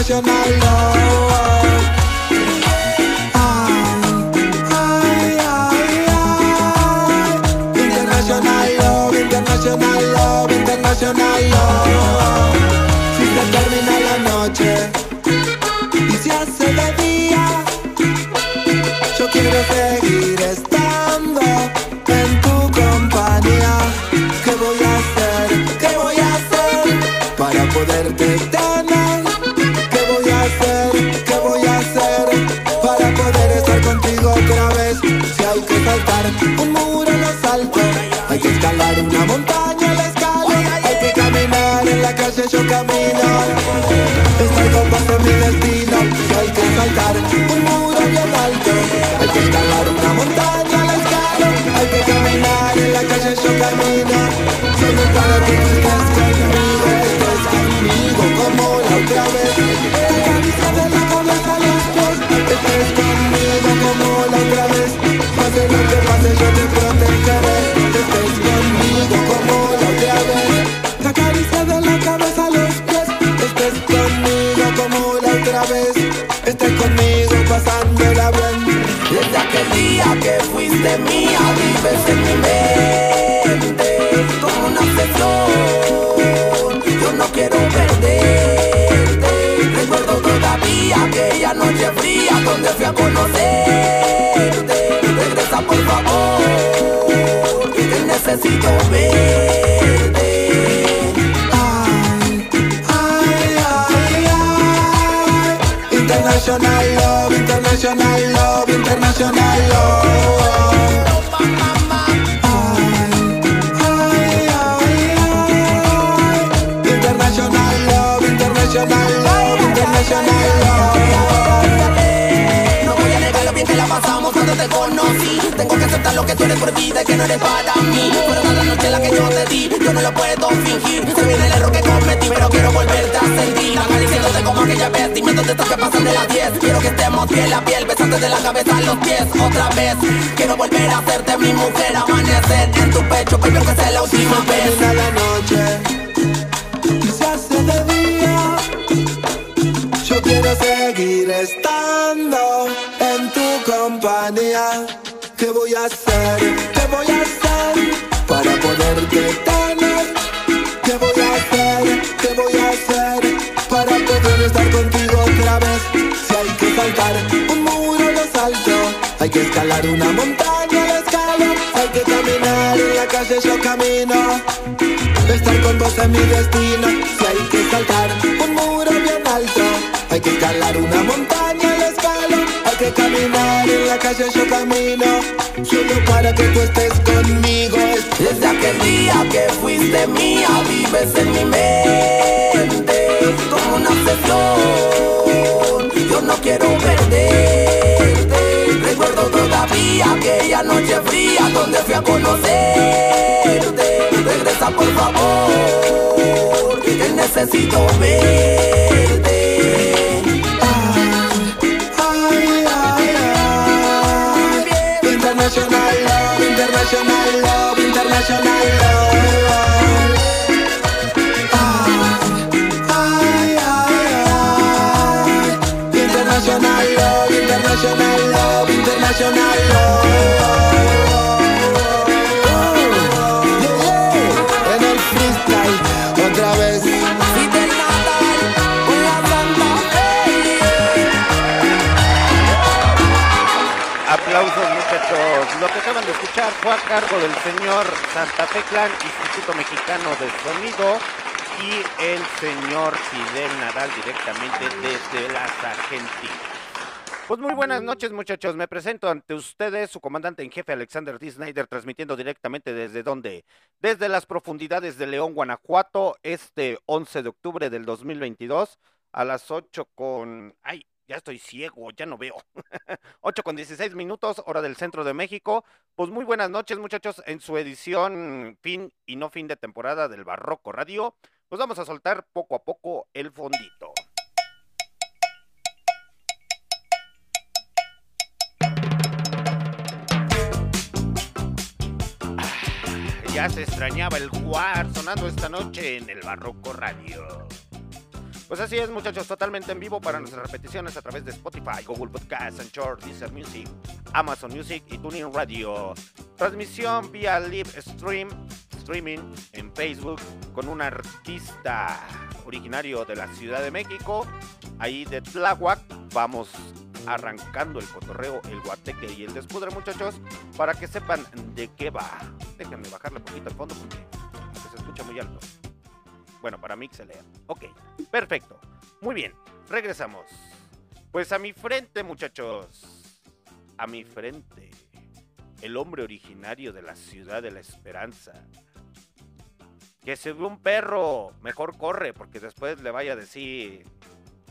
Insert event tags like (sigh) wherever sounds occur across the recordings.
International love. La camino. Solo para que conmigo, estés conmigo como la otra vez. Te acaricia de la cabeza a los pies, estés conmigo como la otra vez. Pase lo que pase yo te protegeré, estés conmigo como la otra vez. Te acaricia de la cabeza a los pies, estés conmigo como la otra vez. Estés conmigo pasándola bien. Desde aquel día que fuiste mía, vives en mi mente donde fui a conocerte. Regresa por favor, que necesito verte. Ay, ay, ay, ay. International love, international love, international love. Ay, ay, ay, ay. International love, international love, international love. Te conocí. Tengo que aceptar lo que tú eres por vida y que no eres para mí. Pero cada noche la que yo te di, yo no lo puedo fingir. Se viene el error que cometí, pero quiero volverte a sentir. Acariciándote como aquella vez, dime dónde estás que pasan de las 10 Quiero que estemos piel a piel, besándote de la cabeza a los pies. Otra vez, quiero volver a hacerte mi mujer. Amanecer en tu pecho, baby, aunque sea la última vez. la noche. Se hace de día. Yo quiero seguir en ¿Qué voy a hacer? ¿Qué voy a hacer para poderte tener? ¿Qué voy a hacer? ¿Qué voy a hacer para poder estar contigo otra vez? Si hay que saltar un muro lo salto, hay que escalar una montaña la escalo, hay que caminar en la calle yo camino. Estar con vos es mi destino Si hay que saltar un muro bien alto Hay que escalar una montaña que caminar en la calle yo camino Solo para que tú estés conmigo Desde aquel día que fuiste mía, vives en mi mente como una obsesión. Yo no quiero perderte. Recuerdo todavía aquella noche fría donde fui a conocerte. Regresa por favor, que necesito verte. International love, international love, international love. Ay, ay, ay International love, international love, international love aplausos, muchachos. Lo que acaban de escuchar fue a cargo del señor Santa Fe Clan, Instituto Mexicano de Sonido, y el señor Fidel Nadal directamente desde las Argentinas. Pues muy buenas noches, muchachos. Me presento ante ustedes, su comandante en jefe Alexander D. Snyder, transmitiendo directamente desde donde? Desde las profundidades de León, Guanajuato, este 11 de octubre del 2022, a las 8 con. ¡Ay! Ya estoy ciego, ya no veo. (laughs) 8 con 16 minutos, hora del centro de México. Pues muy buenas noches, muchachos, en su edición fin y no fin de temporada del Barroco Radio. Pues vamos a soltar poco a poco el fondito. Ya se extrañaba el jugar sonando esta noche en el Barroco Radio. Pues así es, muchachos, totalmente en vivo para nuestras repeticiones a través de Spotify, Google Podcasts, Anchor, Deezer Music, Amazon Music y Tuning Radio. Transmisión vía live stream, streaming en Facebook con un artista originario de la Ciudad de México, ahí de Tláhuac. Vamos arrancando el cotorreo, el guateque y el despudre, muchachos, para que sepan de qué va. Déjenme bajarle un poquito al fondo porque se escucha muy alto. Bueno, para mí se lea. Ok, perfecto. Muy bien, regresamos. Pues a mi frente, muchachos. A mi frente. El hombre originario de la ciudad de la esperanza. Que se ve un perro, mejor corre, porque después le vaya a decir.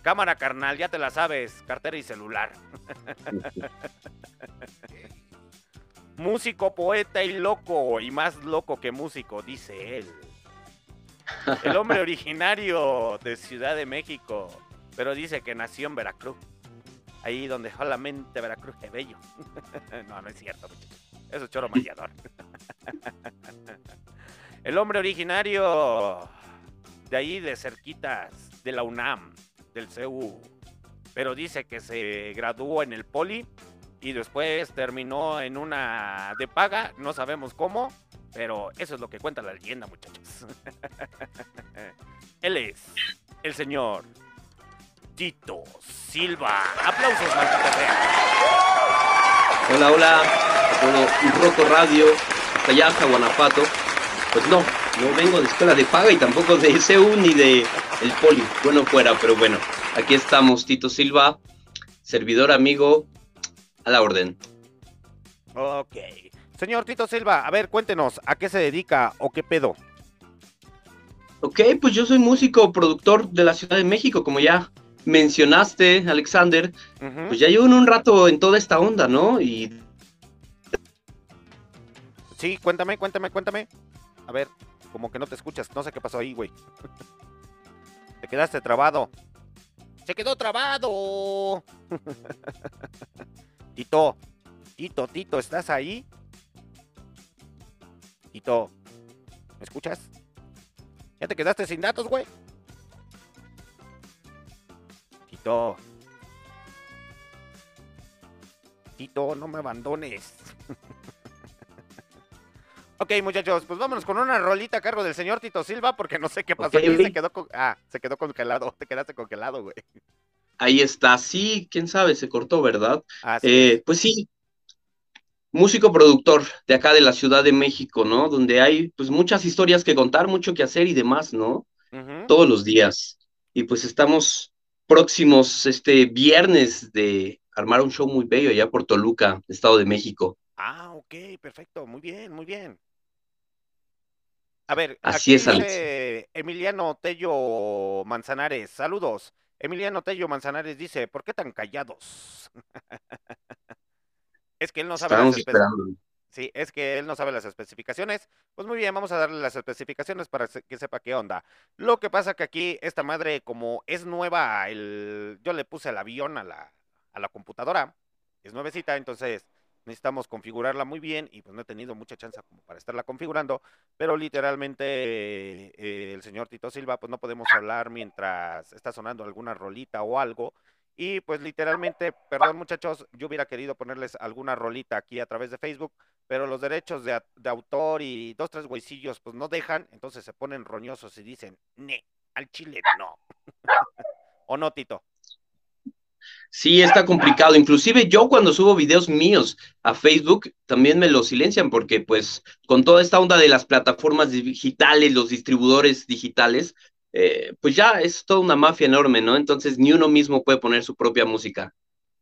Cámara carnal, ya te la sabes, cartera y celular. (laughs) músico, poeta y loco, y más loco que músico, dice él. El hombre originario de Ciudad de México, pero dice que nació en Veracruz. Ahí donde solamente Veracruz es bello. (laughs) no, no es cierto, muchachos. Eso es choro. (laughs) El hombre originario de ahí, de cerquitas, de la UNAM, del CU. Pero dice que se graduó en el Poli y después terminó en una de paga, no sabemos cómo, pero eso es lo que cuenta la leyenda, muchachos. (laughs) Él es el señor Tito Silva. Aplausos, maldita sea. Hola, hola, todo Roco Radio, hasta Guanajuato. Pues no, no vengo de escuela de paga y tampoco de CU ni de el Poli. Bueno, fuera, pero bueno, aquí estamos, Tito Silva, servidor amigo, a la orden. Ok. Señor Tito Silva, a ver, cuéntenos, ¿a qué se dedica o qué pedo? Ok, pues yo soy músico, productor de la Ciudad de México, como ya mencionaste, Alexander. Pues ya llevo un rato en toda esta onda, ¿no? Y Sí, cuéntame, cuéntame, cuéntame. A ver, como que no te escuchas, no sé qué pasó ahí, güey. Te quedaste trabado. Se quedó trabado. (laughs) Tito, Tito, Tito, ¿estás ahí? Tito, ¿me escuchas? ¿Ya te quedaste sin datos, güey? Tito. Tito, no me abandones. (laughs) Ok, muchachos, pues vámonos con una rolita a cargo del señor Tito Silva, porque no sé qué pasó se quedó con... Ah, se quedó congelado, te quedaste congelado, güey. ahí está, sí, quién sabe, se cortó, ¿verdad? Eh, pues sí, músico productor de acá de la Ciudad de México, ¿no? Donde hay pues muchas historias que contar, mucho que hacer y demás, ¿no? Todos los días. Y pues estamos próximos este viernes de armar un show muy bello allá por Toluca, Estado de México. Ah, ok, perfecto, muy bien, muy bien. A ver, Así aquí es, Alex. dice Emiliano Tello Manzanares, saludos. Emiliano Tello Manzanares dice, ¿por qué tan callados? (laughs) es que él no sabe las esperando. Sí, es que él no sabe las especificaciones. Pues muy bien, vamos a darle las especificaciones para que sepa qué onda. Lo que pasa que aquí esta madre, como es nueva, el... yo le puse el avión a la, a la computadora, es nuevecita, entonces necesitamos configurarla muy bien y pues no he tenido mucha chance como para estarla configurando, pero literalmente eh, eh, el señor Tito Silva, pues no podemos hablar mientras está sonando alguna rolita o algo. Y pues literalmente, perdón muchachos, yo hubiera querido ponerles alguna rolita aquí a través de Facebook, pero los derechos de, de autor y dos, tres güeycillos pues no dejan, entonces se ponen roñosos y dicen, ne, al chile no. (laughs) ¿O no, Tito? sí está complicado. Inclusive yo cuando subo videos míos a Facebook también me lo silencian porque pues con toda esta onda de las plataformas digitales, los distribuidores digitales, eh, pues ya es toda una mafia enorme, ¿no? Entonces ni uno mismo puede poner su propia música.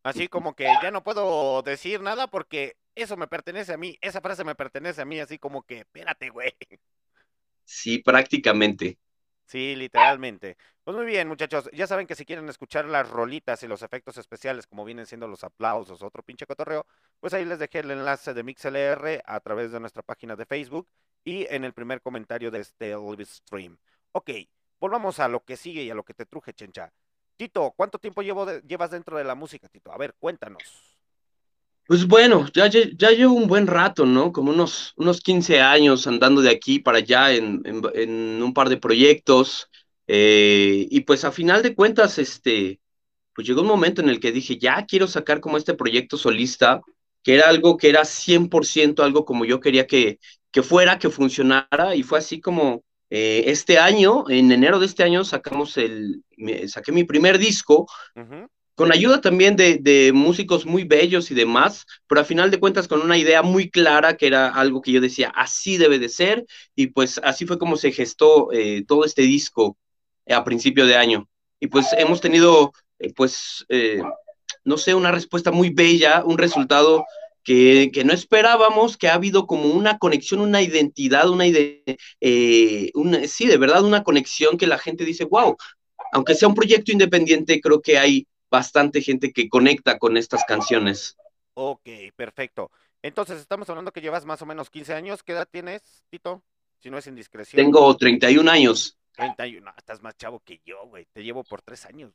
Así como que ya no puedo decir nada porque eso me pertenece a mí, esa frase me pertenece a mí, así como que, espérate, güey. Sí, prácticamente. Sí, literalmente. Pues muy bien, muchachos. Ya saben que si quieren escuchar las rolitas y los efectos especiales, como vienen siendo los aplausos, otro pinche cotorreo, pues ahí les dejé el enlace de MixLR a través de nuestra página de Facebook y en el primer comentario de este live stream. Ok, volvamos a lo que sigue y a lo que te truje, chencha. Tito, ¿cuánto tiempo llevas dentro de la música, Tito? A ver, cuéntanos. Pues bueno, ya, ya llevo un buen rato, ¿no? Como unos, unos 15 años andando de aquí para allá en, en, un par de proyectos. Eh, y pues a final de cuentas, este, pues llegó un momento en el que dije, ya quiero sacar como este proyecto solista, que era algo que era 100% algo como yo quería que, que fuera, que funcionara. Y fue así como eh, este año, en enero de este año, sacamos el, saqué mi primer disco, con ayuda también de, músicos muy bellos y demás, pero a final de cuentas con una idea muy clara que era algo que yo decía, así debe de ser, y pues así fue como se gestó eh, todo este disco eh, a principio de año. Y pues hemos tenido, pues, no sé, una respuesta muy bella, un resultado que, no esperábamos, que ha habido como una conexión, una identidad, una, eh, sí, de verdad, una conexión que la gente dice, wow, aunque sea un proyecto independiente, creo que hay bastante gente que conecta con estas canciones. Ok, perfecto. Entonces, estamos hablando que llevas más o menos 15 años. ¿Qué edad tienes, Tito? Si no es indiscreción. Tengo 31 años. 31, estás más chavo que yo, güey. Te llevo por tres años,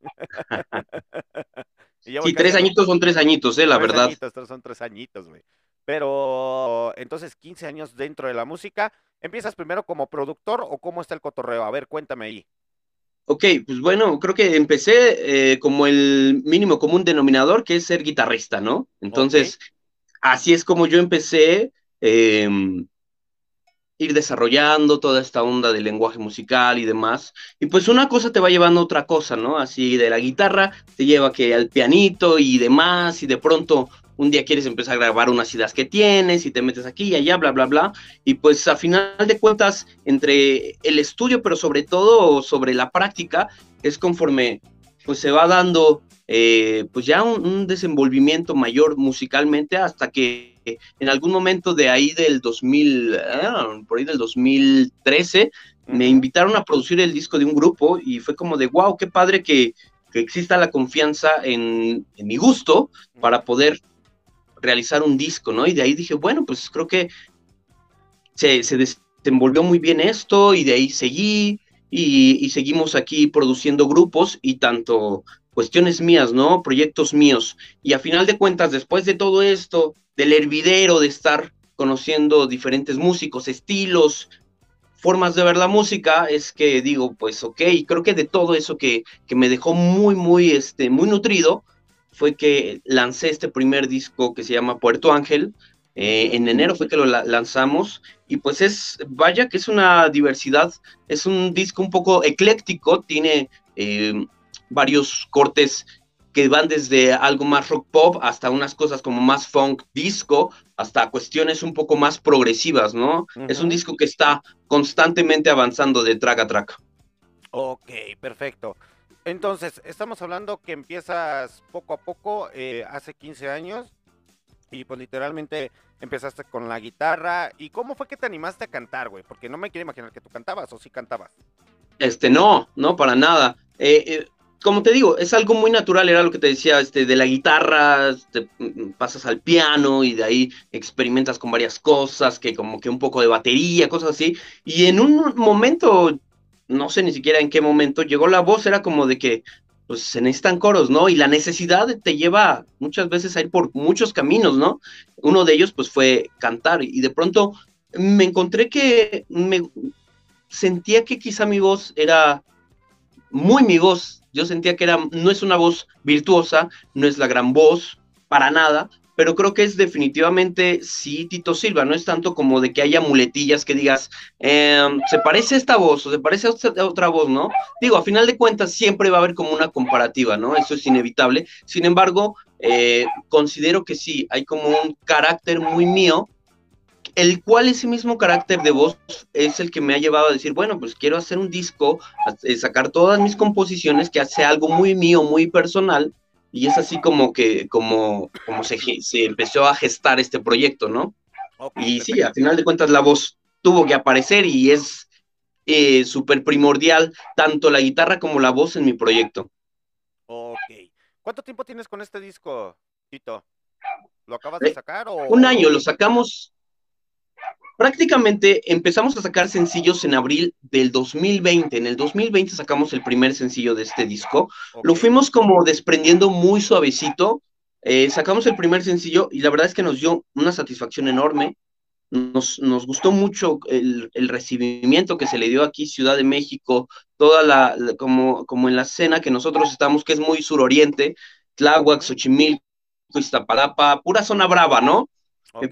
(laughs) y tres añitos son tres añitos, eh, la verdad. Añitos, son tres añitos, güey. Pero entonces, 15 años dentro de la música, ¿empiezas primero como productor o cómo está el cotorreo? A ver, cuéntame ahí. Ok, pues bueno, creo que empecé eh, como el mínimo común denominador, que es ser guitarrista, ¿no? Entonces, así es como yo empecé. Eh, ir desarrollando toda esta onda del lenguaje musical y demás. Y pues una cosa te va llevando a otra cosa, ¿no? Así de la guitarra te lleva que al pianito y demás, y de pronto un día quieres empezar a grabar unas ideas que tienes y te metes aquí y allá, bla, bla, bla. Y pues a final de cuentas, entre el estudio, pero sobre todo sobre la práctica, es conforme pues se va dando eh, pues ya un, desenvolvimiento mayor musicalmente hasta que en algún momento de ahí del 2000, ah, por ahí del 2013, me invitaron a producir el disco de un grupo y fue como de, wow, qué padre que, exista la confianza en, mi gusto para poder realizar un disco, ¿no? Y de ahí dije, bueno, pues creo que se, se desenvolvió muy bien esto y de ahí seguí y, y, seguimos aquí produciendo grupos y tanto cuestiones mías, ¿no? Proyectos míos. Y a final de cuentas, después de todo esto, del hervidero, de estar conociendo diferentes músicos, estilos, formas de ver la música, es que digo, pues ok, creo que de todo eso que, que me dejó muy, muy, este, muy nutrido, fue que lancé este primer disco que se llama Puerto Ángel. Eh, en enero fue que lo lanzamos y pues es, vaya que es una diversidad, es un disco un poco ecléctico, tiene eh, varios cortes que van desde algo más rock pop hasta unas cosas como más funk disco, hasta cuestiones un poco más progresivas, ¿no? Es un disco que está constantemente avanzando de track a track. Ok, perfecto. Entonces, estamos hablando que empiezas poco a poco, eh, hace 15 años, y pues literalmente empezaste con la guitarra. ¿Y cómo fue que te animaste a cantar, güey? Porque no me quiero imaginar que tú cantabas, o sí cantabas. Este, no, no, para nada. Eh, eh, como te digo, es algo muy natural, era lo que te decía, este, de la guitarra, mm, pasas al piano y de ahí experimentas con varias cosas, que como que un poco de batería, cosas así. Y en un momento, no sé ni siquiera en qué momento, llegó la voz, era como de que, pues se necesitan coros, ¿no? Y la necesidad te lleva muchas veces a ir por muchos caminos, ¿no? Uno de ellos, pues fue cantar. Y de pronto me encontré que me sentía que quizá mi voz era muy mi voz yo sentía que era, no es una voz virtuosa, no es la gran voz, para nada, pero creo que es definitivamente sí Tito Silva, no es tanto como de que haya muletillas que digas, em, se parece a esta voz o se parece a otra voz, ¿no? Digo, a final de cuentas siempre va a haber como una comparativa, ¿no? Eso es inevitable. Sin embargo, eh, considero que sí, hay como un carácter muy mío el cual ese mismo carácter de voz es el que me ha llevado a decir, bueno, pues quiero hacer un disco, a- sacar todas mis composiciones, que hace algo muy mío, muy personal, y es así como que, como, como se, se empezó a gestar este proyecto, ¿no? Y sí, perfecto. a final de cuentas la voz tuvo que aparecer y es eh, súper primordial tanto la guitarra como la voz en mi proyecto. Ok. ¿Cuánto tiempo tienes con este disco, Tito? ¿Lo acabas de Eh, sacar o...? Un año lo sacamos. Prácticamente empezamos a sacar sencillos en abril del 2020. En el 2020 sacamos el primer sencillo de este disco. Lo fuimos como desprendiendo muy suavecito. Eh, sacamos el primer sencillo y la verdad es que nos dio una satisfacción enorme. Nos, nos gustó mucho el, el recibimiento que se le dio aquí, Ciudad de México, toda la, la- como, como en la escena que nosotros estamos, que es muy suroriente, Tláhuac, Xochimilco, Iztapalapa, pura zona brava, ¿no?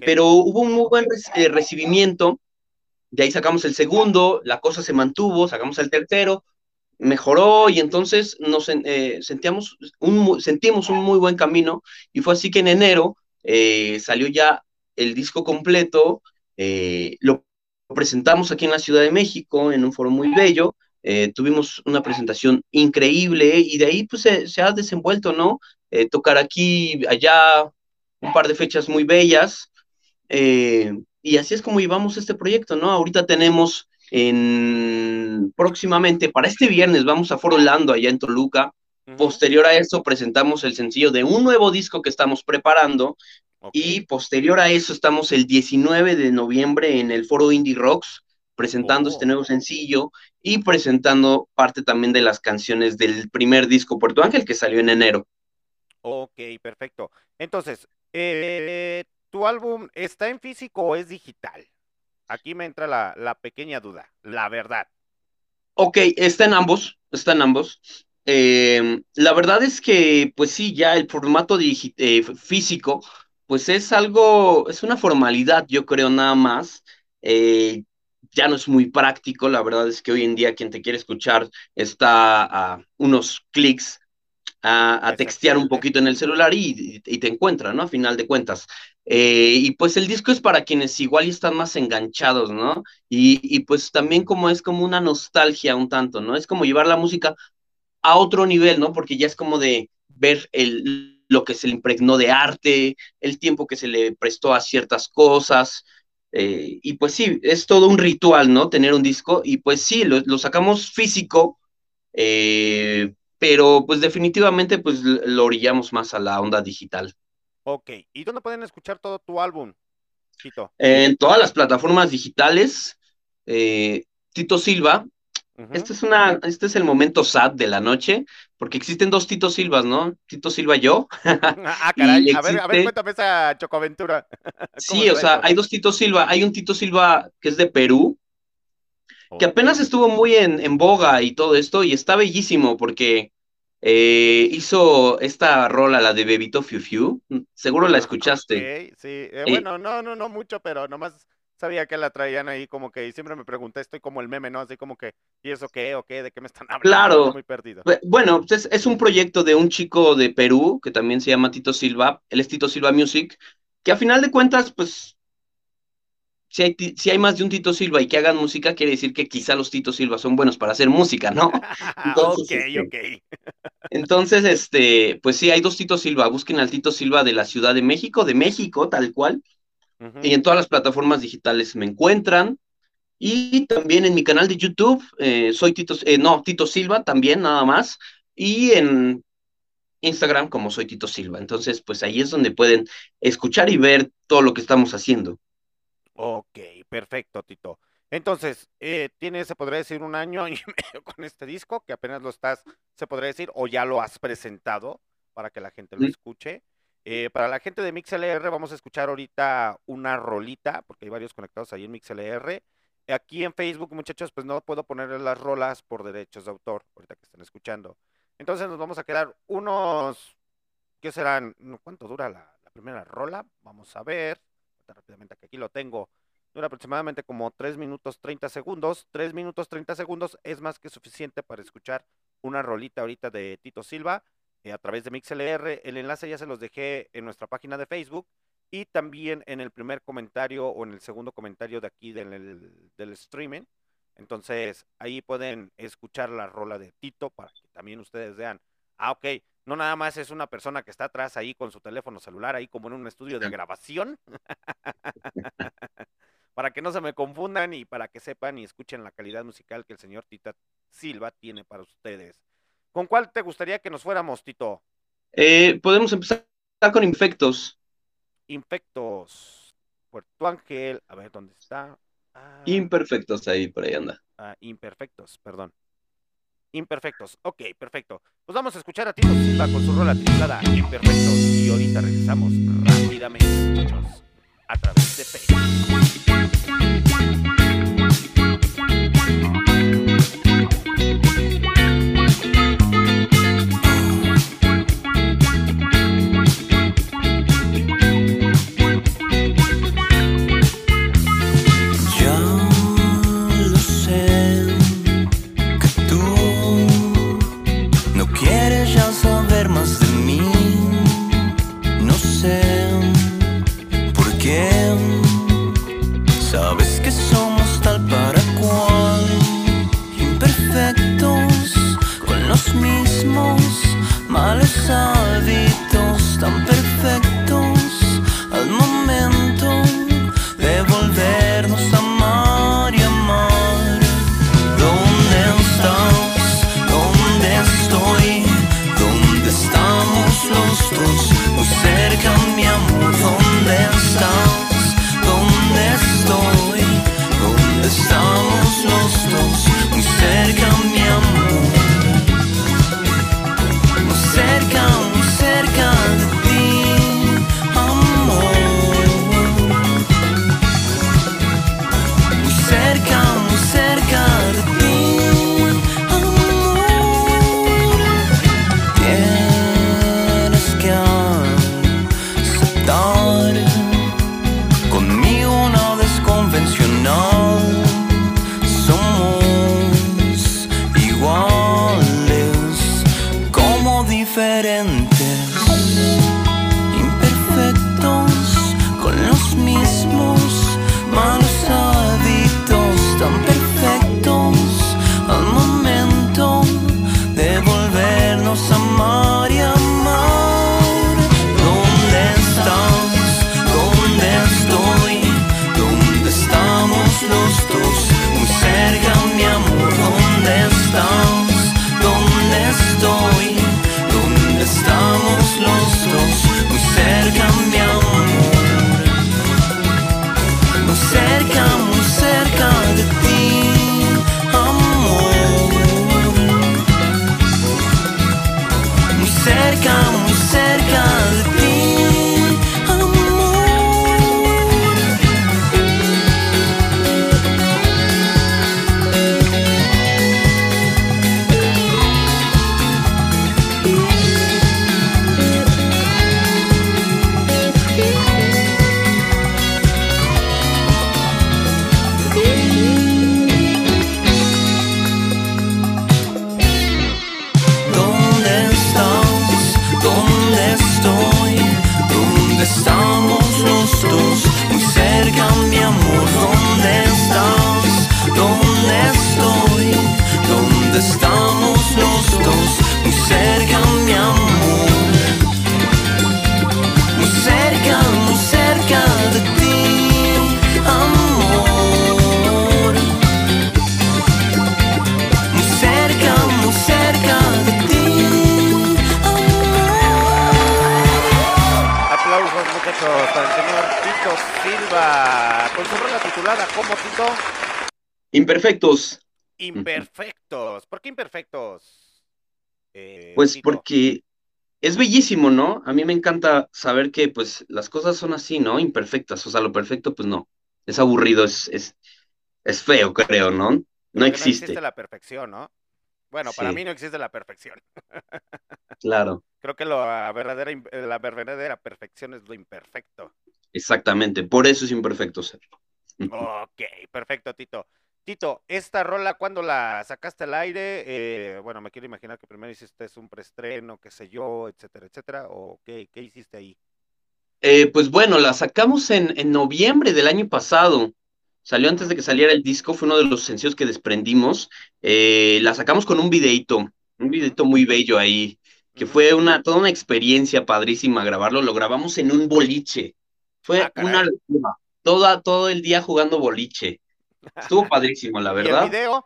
Pero hubo un muy buen eh, recibimiento. De ahí sacamos el segundo, la cosa se mantuvo, sacamos el tercero, mejoró y entonces nos eh, sentíamos un, sentimos un muy buen camino y fue así que en enero eh, salió ya el disco completo, lo presentamos aquí en la Ciudad de México en un foro muy bello, tuvimos una presentación increíble y de ahí pues se, ha desenvuelto, ¿no? Tocar aquí, allá, un par de fechas muy bellas. eh, y así es como llevamos este proyecto, ¿no? Ahorita tenemos en próximamente, para este viernes, vamos a Foro Orlando allá en Toluca. Posterior a eso, presentamos el sencillo de un nuevo disco que estamos preparando. Y posterior a eso, estamos el 19 de noviembre en el Foro Indie Rocks, presentando Oh. este nuevo sencillo y presentando parte también de las canciones del primer disco Puerto Ángel que salió en enero. Ok, perfecto. Entonces, eh, ¿tu álbum está en físico o es digital? Aquí me entra la, la pequeña duda, la verdad. Ok, está en ambos, está en ambos. Eh, la verdad es que, pues sí, ya el formato eh, físico, pues es algo, es una formalidad, yo creo, nada más. Eh, ya no es muy práctico, la verdad es que hoy en día quien te quiere escuchar está a unos clics a, a textear un poquito en el celular y, y te encuentra, ¿no? A final de cuentas. Eh, y pues el disco es para quienes igual están más enganchados, ¿no? Y, y pues también como es como una nostalgia un tanto, ¿no? Es como llevar la música a otro nivel, ¿no? Porque ya es como de ver el, lo que se le impregnó de arte, el tiempo que se le prestó a ciertas cosas. eh, y pues sí, es todo un ritual, ¿no? Tener un disco. Y pues sí, lo, lo sacamos físico, eh, pero pues definitivamente pues lo orillamos más a la onda digital. Ok, ¿y dónde pueden escuchar todo tu álbum, Tito? En todas las plataformas digitales, eh, Tito Silva, este es una, este es el momento sad de la noche, porque existen dos Tito Silvas, ¿no? Tito Silva yo. (laughs) Ah, (laughs) caray, y a ver, a ver, cuéntame esa chocoaventura. (laughs) ¿Cómo Sí, o sea, hay dos Tito Silva. Hay un Tito Silva que es de Perú, que apenas estuvo muy en, en boga y todo esto, y está bellísimo porque eh, hizo esta rola, la de Bebito Fiu Fiu. Seguro la escuchaste. ok, sí, eh, bueno, no, no, no mucho, pero nomás sabía que la traían ahí como que, y siempre me pregunté, estoy como el meme, ¿no? Así como que, ¿y eso qué? ¿O qué? ¿De qué me están (laughs) hablando? Claro. Muy perdido. Bu- Bueno, pues es, es un proyecto de un chico de Perú que también se llama Tito Silva. Él es Tito Silva Music, que a final de cuentas, pues, si hay, ti- si hay más de un Tito Silva y que hagan música, quiere decir que quizá los Tito Silva son buenos para hacer música, ¿no? (laughs) Entonces, ok, este, ok. Entonces, este, pues sí, hay dos Tito Silva. Busquen al Tito Silva de la Ciudad de México, de México, tal cual. Y en todas las plataformas digitales me encuentran. Y también en mi canal de YouTube, eh, soy Tito, eh, no, Tito Silva también, nada más. Y en Instagram como soy Tito Silva. Entonces, pues ahí es donde pueden escuchar y ver todo lo que estamos haciendo. Ok, perfecto, Tito. Entonces, eh, tienes, se podría decir, un año y (laughs) medio con este disco, que apenas lo estás, se podría decir, o ya lo has presentado para que la gente lo escuche. Eh, para la gente de MixLR, vamos a escuchar ahorita una rolita, porque hay varios conectados ahí en MixLR. Aquí en Facebook, muchachos, pues no puedo poner las rolas por derechos de autor, ahorita que están escuchando. Entonces nos vamos a quedar unos, ¿qué serán? ¿Cuánto dura la, la primera rola. Vamos a ver. Rápidamente, que aquí lo tengo. Dura aproximadamente como 3 minutos 30 segundos. 3 minutos 30 segundos es más que suficiente para escuchar una rolita ahorita de Tito Silva eh, a través de MixLR. El enlace ya se los dejé en nuestra página de Facebook y también en el primer comentario o en el segundo comentario de aquí del, del streaming. Entonces ahí pueden escuchar la rola de Tito para que también ustedes vean. Ah, ok, no nada más es una persona que está atrás ahí con su teléfono celular, ahí como en un estudio de grabación. (laughs) para que no se me confundan y para que sepan y escuchen la calidad musical que el señor Tita Silva tiene para ustedes. ¿Con cuál te gustaría que nos fuéramos, Tito? Eh, podemos empezar con Infectos. Infectos. Puerto Ángel, a ver dónde está. Ah, imperfectos, ahí por ahí anda. Ah, imperfectos, perdón. Imperfectos, ok, perfecto. Pues vamos a escuchar a Tito Silva con su rola titulada Imperfectos y ahorita regresamos rápidamente, muchachos, a través de Facebook. Imperfectos. Pues porque es bellísimo, ¿no? A mí me encanta saber que pues las cosas son así, ¿no? Imperfectas. O sea, lo perfecto, pues no. Es aburrido, es, es, es feo, creo, ¿no? No existe. No existe la perfección, ¿no? Bueno, para mí no existe la perfección. (laughs) Claro, Creo que lo- la verdadera, la verdadera perfección es lo imperfecto. exactamente. Por eso es imperfecto ser. Ok, perfecto, Tito. Tito, esta rola, ¿cuándo la sacaste al aire? Eh, bueno, me quiero imaginar que primero hiciste un preestreno, qué sé yo, etcétera, etcétera. ¿O qué, qué hiciste ahí? Eh, pues bueno, la sacamos en, en noviembre del año pasado. Salió antes de que saliera el disco, fue uno de los sencillos que desprendimos. Eh, la sacamos con un videíto, un videíto muy bello ahí, que fue una, toda una experiencia padrísima grabarlo. Lo grabamos en un boliche. Fue Ah, una locura. Toda, todo el día jugando boliche. Estuvo padrísimo, la (laughs) ¿Y el verdad. video?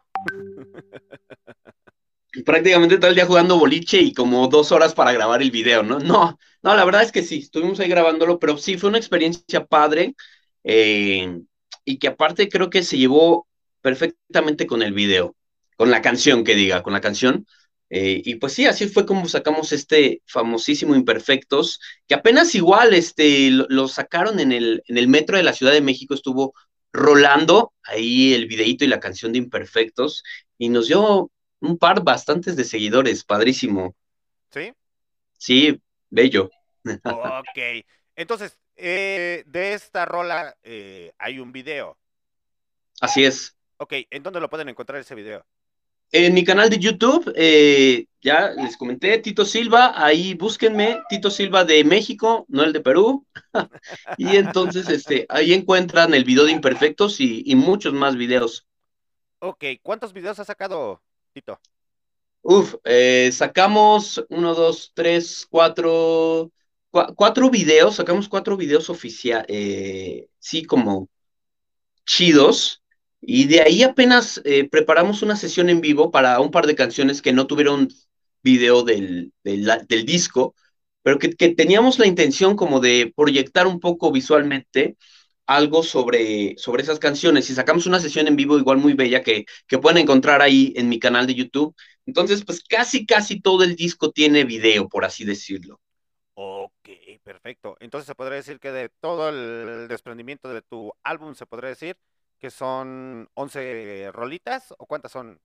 prácticamente todo el día jugando boliche y como dos horas para grabar el video, ¿no? No, no, la verdad es que sí, estuvimos ahí grabándolo, pero sí fue una experiencia padre eh, y que aparte creo que se llevó perfectamente con el video, con la canción que diga, con la canción. Eh, y pues sí, así fue como sacamos este famosísimo Imperfectos, que apenas igual este, lo, lo sacaron en el, en el metro de la Ciudad de México, estuvo rolando ahí el videíto y la canción de Imperfectos, y nos dio un par bastantes de seguidores, padrísimo. ¿Sí? Sí, bello. (laughs) Ok. Entonces, eh, de esta rola eh, hay un video. Así es. Ok, ¿en dónde lo pueden encontrar ese video? En mi canal de YouTube, eh, ya les comenté, Tito Silva, ahí búsquenme, Tito Silva de México, no el de Perú. (laughs) y entonces, este, ahí encuentran el video de Imperfectos y, y muchos más videos. Ok, ¿cuántos videos has sacado, Tito? Uf, eh, sacamos uno, dos, tres, cuatro, cua- cuatro videos, sacamos cuatro videos oficiales, sí, como chidos, y de ahí apenas eh, preparamos una sesión en vivo para un par de canciones que no tuvieron video del, del, del disco, pero que, que teníamos la intención como de proyectar un poco visualmente algo sobre, sobre esas canciones y sacamos una sesión en vivo igual muy bella que, que pueden encontrar ahí en mi canal de YouTube. Entonces, pues casi, casi todo el disco tiene video, por así decirlo. Ok, perfecto. Entonces se podría decir que de todo el desprendimiento de tu álbum se podría decir que son 11 rolitas o cuántas son?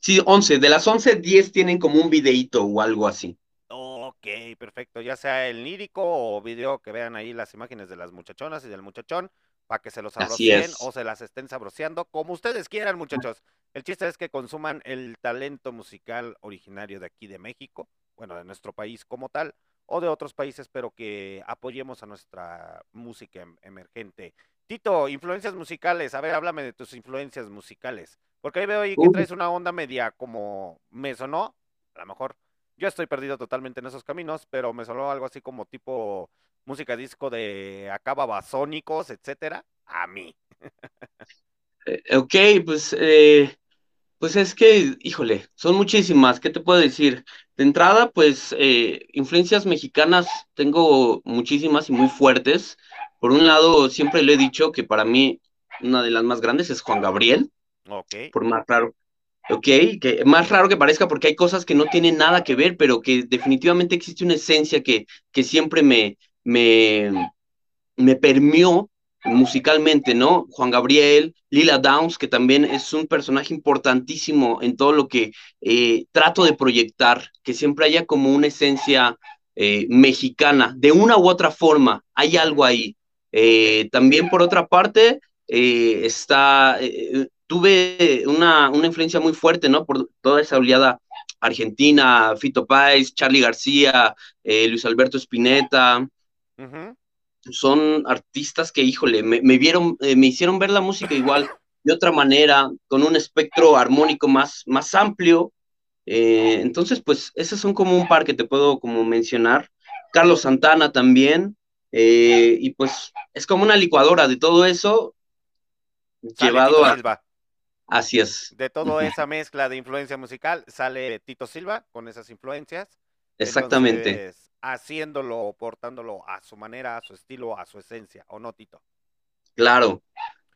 Sí, 11. De las 11, 10 tienen como un videíto o algo así. Ok, perfecto. Ya sea el lírico o video que vean ahí las imágenes de las muchachonas y del muchachón para que se los es. o se las estén sabroseando como ustedes quieran, muchachos. El chiste es que consuman el talento musical originario de aquí de México, bueno, de nuestro país como tal, o de otros países, pero que apoyemos a nuestra música em- emergente. Tito, influencias musicales. A ver, háblame de tus influencias musicales. Porque ahí veo ahí que traes una onda media como me sonó, a lo mejor yo estoy perdido totalmente en esos caminos, pero me sonó algo así como tipo música disco de acá babasónicos, etcétera, a mí. Eh, ok, pues, eh, pues es que, híjole, son muchísimas. ¿Qué te puedo decir? De entrada, pues, eh, influencias mexicanas tengo muchísimas y muy fuertes. Por un lado, siempre le he dicho que para mí una de las más grandes es Juan Gabriel. Ok, por más raro. Ok, que más raro que parezca porque hay cosas que no tienen nada que ver, pero que definitivamente existe una esencia que, que siempre me, me, me permeó musicalmente, ¿no? Juan Gabriel, Lila Downs, que también es un personaje importantísimo en todo lo que eh, trato de proyectar, que siempre haya como una esencia eh, mexicana, de una u otra forma, hay algo ahí. Eh, también por otra parte, está, tuve una, una, influencia muy fuerte, ¿no? Por toda esa oleada argentina, Fito Páez, Charlie García, Luis Alberto Spinetta. Son artistas que, híjole, me, me vieron, eh, me hicieron ver la música igual, de otra manera, con un espectro armónico más, más amplio. Eh, entonces, pues, esos son como un par que te puedo como mencionar. Carlos Santana también. Eh, y pues es como una licuadora de todo eso Sale llevado Tito a... Silva. Así es. De toda esa mezcla de influencia musical sale Tito Silva con esas influencias. Exactamente. Entonces, haciéndolo, portándolo a su manera, a su estilo, a su esencia, ¿o no, Tito? Claro,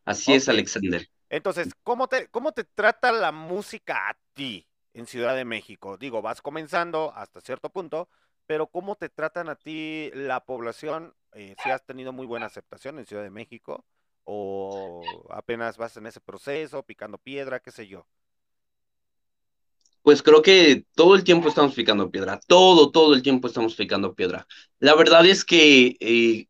así es, Alexander. Entonces, ¿cómo te, ¿cómo te trata la música a ti en Ciudad de México? Digo, vas comenzando hasta cierto punto, pero ¿cómo te tratan a ti la población? Eh, si has tenido muy buena aceptación en Ciudad de México o apenas vas en ese proceso, picando piedra, qué sé yo. Pues creo que todo el tiempo estamos picando piedra, todo, todo el tiempo estamos picando piedra. La verdad es que eh,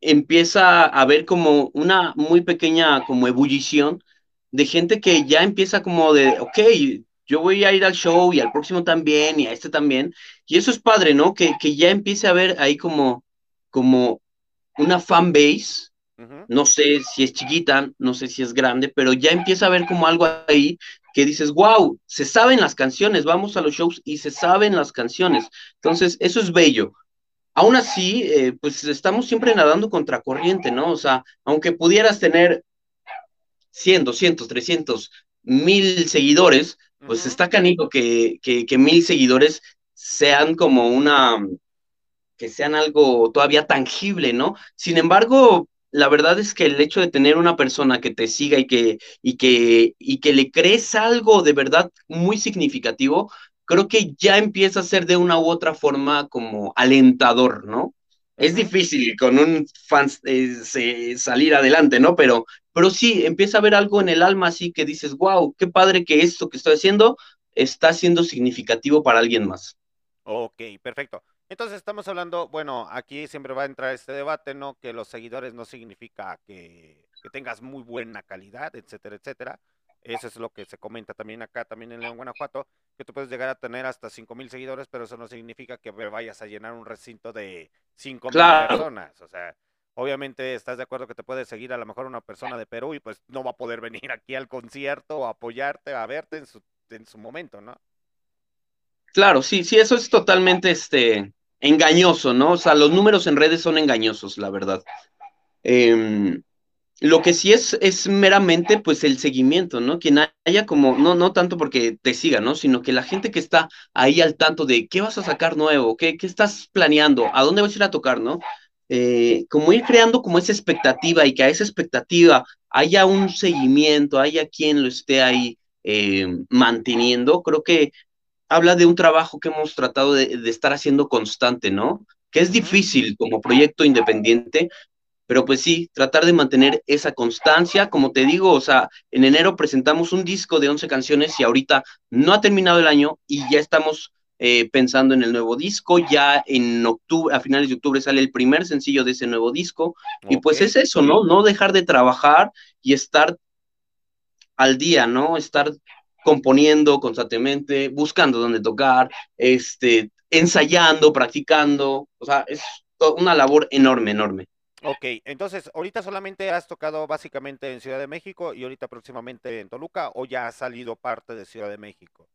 empieza a haber como una muy pequeña como ebullición de gente que ya empieza como de, ok, yo voy a ir al show y al próximo también y a este también. Y eso es padre, ¿no? Que, que ya empiece a haber ahí como, como una fan base. No sé si es chiquita, no sé si es grande, pero ya empieza a haber como algo ahí que dices, wow, se saben las canciones, vamos a los shows y se saben las canciones. Entonces, eso es bello. Aún así, eh, pues estamos siempre nadando contra corriente, ¿no? O sea, aunque pudieras tener 100, 200, 300, mil seguidores, pues está canijo que, que, mil seguidores sean como una, que sean algo todavía tangible, ¿no? Sin embargo, la verdad es que el hecho de tener una persona que te siga y que, y que, y que le crees algo de verdad muy significativo, creo que ya empieza a ser de una u otra forma como alentador, ¿no? Es difícil con un fan eh, salir adelante, ¿no? Pero, pero sí, empieza a haber algo en el alma así que dices, wow, qué padre que esto que estoy haciendo está siendo significativo para alguien más. Ok, perfecto. Entonces estamos hablando, bueno, aquí siempre va a entrar este debate, ¿no? Que los seguidores no significa que, que tengas muy buena calidad, etcétera, etcétera. Eso es lo que se comenta también acá, también en León, Guanajuato, que tú puedes llegar a tener hasta mil seguidores, pero eso no significa que vayas a llenar un recinto de 5.000 personas. O sea, obviamente estás de acuerdo que te puede seguir a lo mejor una persona de Perú y pues no va a poder venir aquí al concierto o apoyarte, a verte en su, en su momento, ¿no? Claro, sí, sí, eso es totalmente este, engañoso, ¿no? O sea, los números en redes son engañosos, la verdad. Eh, lo que sí es, es meramente pues el seguimiento, ¿no? Quien haya como, no, no tanto porque te siga, ¿no? Sino que la gente que está ahí al tanto de qué vas a sacar nuevo, qué, qué estás planeando, a dónde vas a ir a tocar, ¿no? Eh, como ir creando como esa expectativa y que a esa expectativa haya un seguimiento, haya quien lo esté ahí eh, manteniendo, creo que habla de un trabajo que hemos tratado de, de estar haciendo constante, ¿no? Que es difícil como proyecto independiente, pero pues sí, tratar de mantener esa constancia, como te digo, o sea, en enero presentamos un disco de 11 canciones y ahorita no ha terminado el año y ya estamos eh, pensando en el nuevo disco, ya en octubre, a finales de octubre sale el primer sencillo de ese nuevo disco y pues es eso, ¿no? No dejar de trabajar y estar al día, ¿no? Estar componiendo constantemente, buscando dónde tocar, este, ensayando, practicando, o sea, es una labor enorme, enorme. Ok, entonces, ahorita solamente has tocado básicamente en Ciudad de México y ahorita próximamente en Toluca, o ya ha salido parte de Ciudad de México?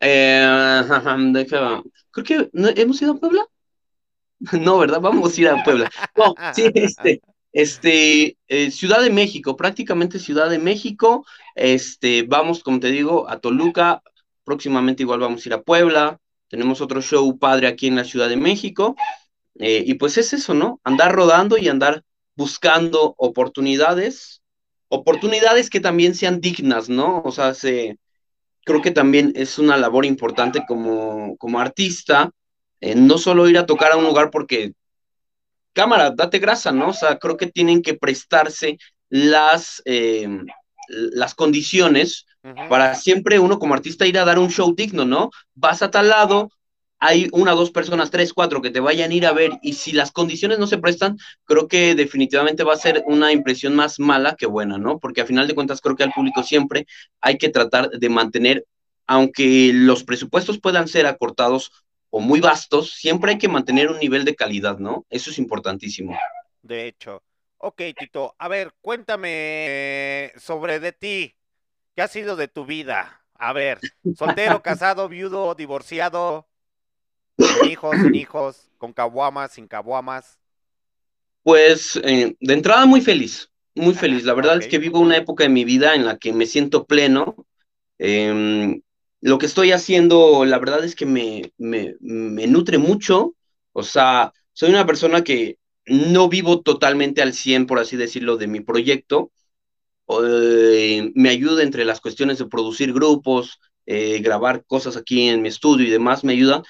Eh, creo que hemos ido a Puebla. (laughs) No, ¿verdad? Vamos a ir a Puebla. No, sí, este, este, eh, Ciudad de México, prácticamente Ciudad de México. Este, vamos, como te digo, a Toluca. Próximamente igual vamos a ir a Puebla. Tenemos otro show padre aquí en la Ciudad de México. Eh, y pues es eso, ¿no? Andar rodando y andar buscando oportunidades, oportunidades que también sean dignas, ¿no? O sea, se, creo que también es una labor importante como, como artista, eh, no solo ir a tocar a un lugar porque, cámara, date grasa, ¿no? O sea, creo que tienen que prestarse las, eh, las condiciones para siempre uno como artista ir a dar un show digno, ¿no? Vas a tal lado, hay una, dos personas, tres, cuatro que te vayan a ir a ver y si las condiciones no se prestan, creo que definitivamente va a ser una impresión más mala que buena, ¿no? Porque a final de cuentas creo que al público siempre hay que tratar de mantener, aunque los presupuestos puedan ser acortados o muy vastos, siempre hay que mantener un nivel de calidad, ¿no? Eso es importantísimo. De hecho. Ok, Tito, a ver, cuéntame sobre de ti. ¿Qué ha sido de tu vida? A ver, soltero, (laughs) casado, viudo, divorciado, hijos, sin hijos, con caguamas, sin caguamas. Pues eh, de entrada muy feliz, muy feliz. La verdad es que vivo una época de mi vida en la que me siento pleno. Em, lo que estoy haciendo, la verdad es que me, me, nutre mucho. O sea, soy una persona que no vivo totalmente al 100, por así decirlo, de mi proyecto. Eh, me ayuda entre las cuestiones de producir grupos, eh, grabar cosas aquí en mi estudio y demás, me ayuda,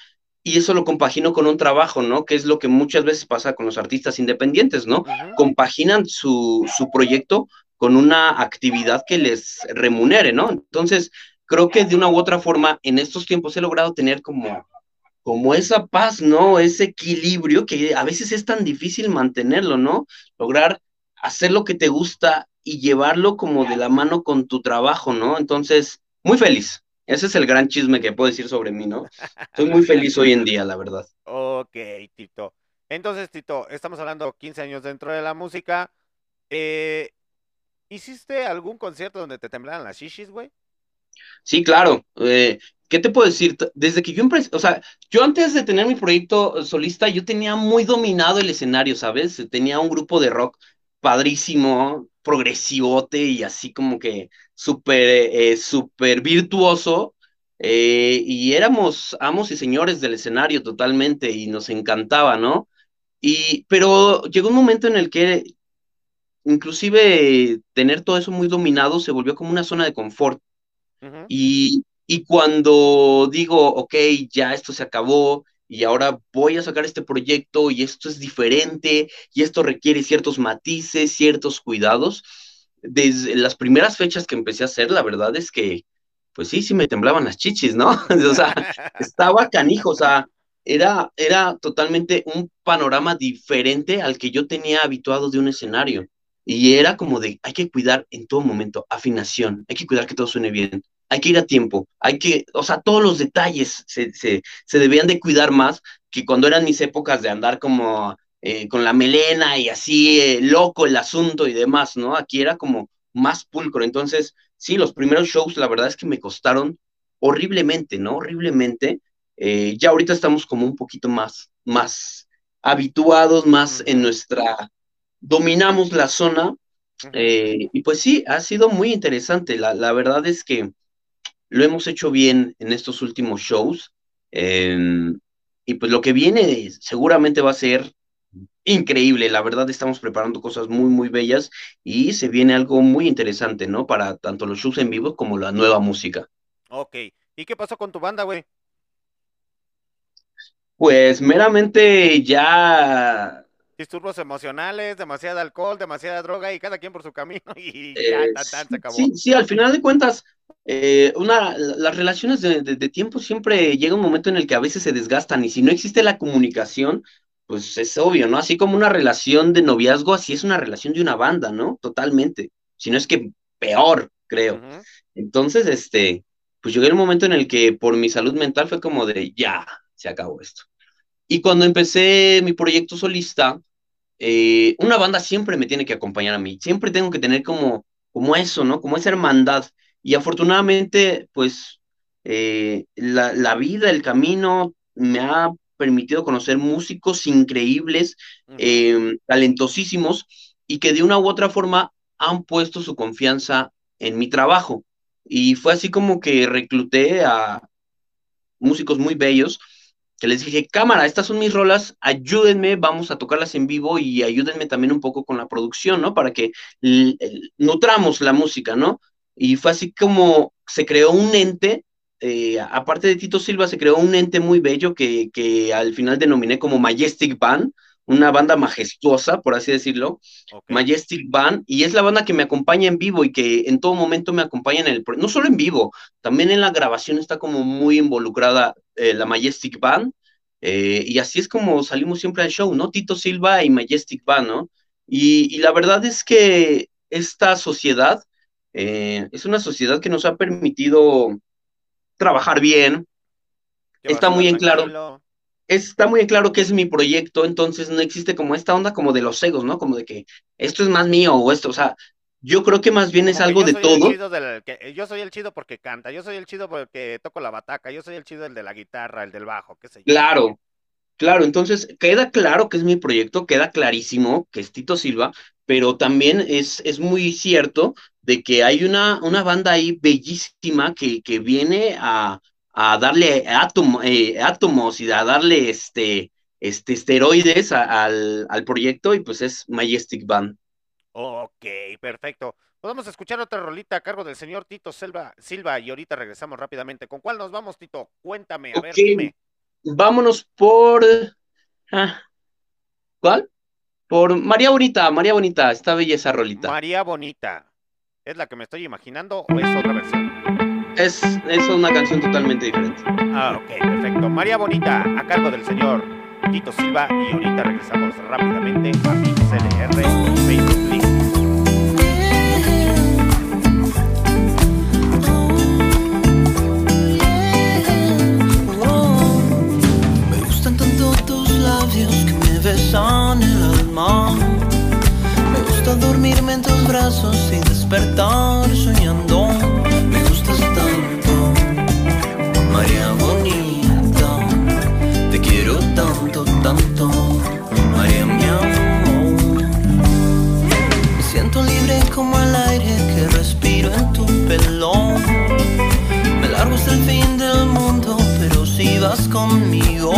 y eso lo compagino con un trabajo, ¿no? Que es lo que muchas veces pasa con los artistas independientes, ¿no? Compaginan su, su proyecto con una actividad que les remunere, ¿no? Entonces, creo que de una u otra forma en estos tiempos he logrado tener como, como esa paz, ¿no? Ese equilibrio que a veces es tan difícil mantenerlo, ¿no? Lograr hacer lo que te gusta y llevarlo como de la mano con tu trabajo, ¿no? Entonces, muy feliz. Ese es el gran chisme que puedo decir sobre mí, ¿no? Estoy muy feliz hoy en día, la verdad. Ok, Tito. Entonces, Tito, estamos hablando 15 años dentro de la música. Eh, ¿Hiciste algún concierto donde te temblaran las shishis, güey? Sí, claro. Eh, ¿Qué te puedo decir? Desde que yo empecé, o sea, yo antes de tener mi proyecto solista, yo tenía muy dominado el escenario, ¿sabes? Tenía un grupo de rock padrísimo, progresivote y así como que súper, eh, súper virtuoso. eh, y éramos amos y señores del escenario totalmente y nos encantaba, ¿no? Y, pero llegó un momento en el que inclusive tener todo eso muy dominado se volvió como una zona de confort. Ujú. Y, y cuando digo, ok, ya esto se acabó y ahora voy a sacar este proyecto y esto es diferente y esto requiere ciertos matices, ciertos cuidados, desde las primeras fechas que empecé a hacer, la verdad es que, pues sí, sí me temblaban las chichis, ¿no? (laughs) O sea, estaba canijo, o sea, era, era totalmente un panorama diferente al que yo tenía habituado de un escenario. Y era como de, hay que cuidar en todo momento, afinación, hay que cuidar que todo suene bien, hay que ir a tiempo, hay que, o sea, todos los detalles se, se, se debían de cuidar más que cuando eran mis épocas de andar como eh, con la melena y así eh, loco el asunto y demás, ¿no? Aquí era como más pulcro. Entonces, sí, los primeros shows, la verdad es que me costaron horriblemente, ¿no? Horriblemente. Eh, ya ahorita estamos como un poquito más, más habituados, más en nuestra, dominamos la zona. Y pues sí, ha sido muy interesante. La, la verdad es que lo hemos hecho bien en estos últimos shows. em, y pues lo que viene seguramente va a ser increíble. La verdad estamos preparando cosas muy, muy bellas y se viene algo muy interesante, ¿no? Para tanto los shows en vivo como la nueva música. Ok. ¿Y qué pasó con tu banda, güey? Pues meramente ya, Disturbios emocionales, demasiada alcohol, demasiada droga y cada quien por su camino (laughs) y ya, eh, tan, tan, se acabó. sí, sí, al final de cuentas, eh, una, las relaciones de, de- de tiempo siempre llega un momento en el que a veces se desgastan y si no existe la comunicación, pues es obvio, ¿no? Así como una relación de noviazgo, así es una relación de una banda, ¿no? Totalmente. Si no es que peor, creo. Ujú. Entonces, este, pues llegué a un momento en el que por mi salud mental fue como de, ya, se acabó esto. Y cuando empecé mi proyecto solista, eh, una banda siempre me tiene que acompañar a mí, siempre tengo que tener como, como eso, ¿no? Como esa hermandad. Y afortunadamente, pues, eh, la, la vida, el camino me ha permitido conocer músicos increíbles, eh, talentosísimos, y que de una u otra forma han puesto su confianza en mi trabajo. Y fue así como que recluté a músicos muy bellos que les dije, cámara, estas son mis rolas, ayúdenme, vamos a tocarlas en vivo y ayúdenme también un poco con la producción, ¿no? Para que nutramos la música, ¿no? Y fue así como se creó un ente, eh, aparte de Tito Silva, se creó un ente muy bello que, que al final denominé como Majestic Band, una banda majestuosa, por así decirlo, Ok. Majestic Band, y es la banda que me acompaña en vivo y que en todo momento me acompaña en el, no solo en vivo, también en la grabación está como muy involucrada eh, la Majestic Band, eh, y así es como salimos siempre al show, ¿no? Tito Silva y Majestic Band, ¿no? Y, y la verdad es que esta sociedad eh, es una sociedad que nos ha permitido trabajar bien, está muy en claro, está muy en claro que es mi proyecto, entonces no existe como esta onda como de los egos, ¿no? Como de que esto es más mío o esto, o sea, yo creo que más bien es Como algo de todo. chido del que yo soy el chido porque canta, yo soy el chido porque toco la bataca, yo soy el chido el de la guitarra, el del bajo, qué sé yo. Claro, claro, entonces queda claro que es mi proyecto, queda clarísimo que es Tito Silva, pero también es, es muy cierto de que hay una, una banda ahí bellísima que, que viene a, a darle átomo- eh, átomos y a darle este, este esteroides a- al, al proyecto y pues es Majestic Band. Ok, perfecto. Pues vamos a escuchar otra rolita a cargo del señor Tito Silva, Silva y ahorita regresamos rápidamente. ¿Con cuál nos vamos, Tito? Cuéntame, a ver, dime. vámonos por... ah, ¿cuál? Por María Bonita, María Bonita, está bella esa rolita. María Bonita. ¿Es la que me estoy imaginando o es otra versión? Es, es una canción totalmente diferente. Ah, ok, perfecto. María Bonita, a cargo del señor Tito Silva. Y ahorita regresamos rápidamente a mi CLR Facebook Link. Me gustan tanto tus labios que me besan el alma. Dormirme en tus brazos y despertar soñando. Me gustas tanto, María bonita. Te quiero tanto, tanto, María mi amor. Me siento libre como el aire que respiro en tu pelo. Me largo hasta el fin del mundo, pero si vas conmigo,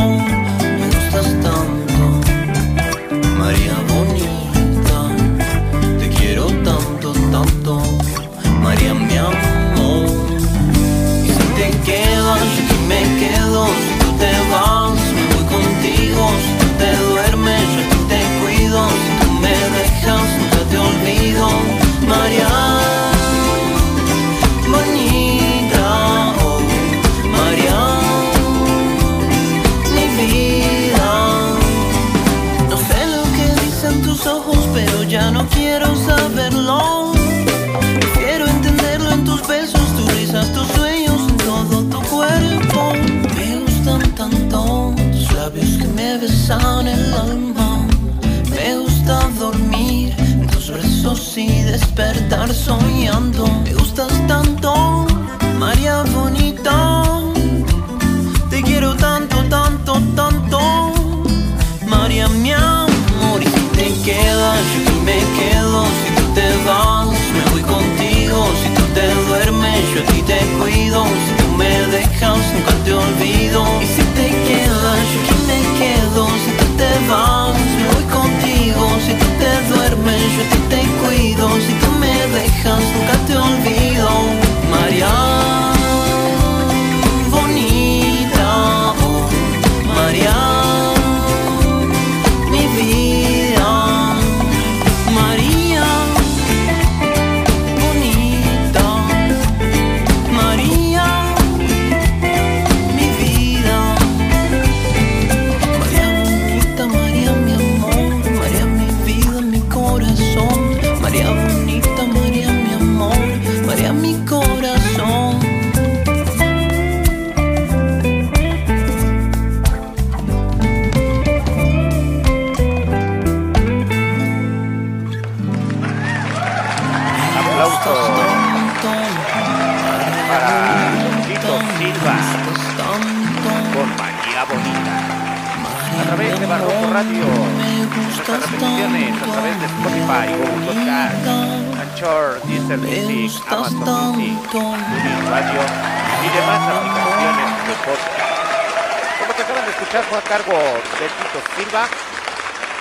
escuchar fue a cargo de Tito Silva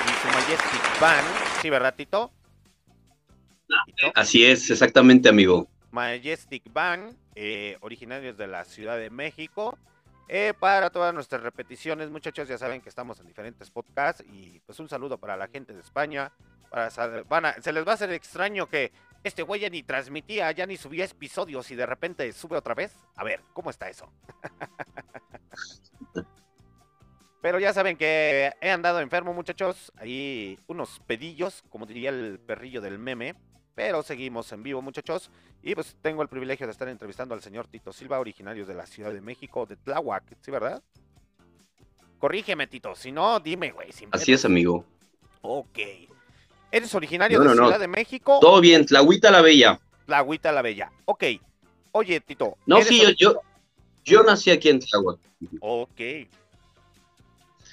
y su Majestic Band. ¿Sí, verdad, Tito? Tito. Así es, exactamente, amigo. Majestic Band, eh, originarios de la Ciudad de México. Eh, para todas nuestras repeticiones, muchachos, ya saben que estamos en diferentes podcasts y pues un saludo para la gente de España. Para, sa- van a- se les va a hacer extraño que este güey ya ni transmitía, ya ni subía episodios y de repente sube otra vez. A ver, ¿cómo está eso? (laughs) Pero ya saben que he andado enfermo, muchachos. Ahí unos pedillos, como diría el perrillo del meme. Pero seguimos en vivo, muchachos. Y pues tengo el privilegio de estar entrevistando al señor Tito Silva, originario de la Ciudad de México, de Tláhuac, ¿sí, verdad? Corrígeme, Tito. Si no, dime, güey. Así es, amigo. Ok. ¿Eres originario No, de no. Ciudad de México? Todo bien, Tlahuita la Bella. Tlahuita la Bella. Ok. Oye, Tito. No, ¿eres sí, yo, yo, yo nací aquí en Tláhuac. Ok.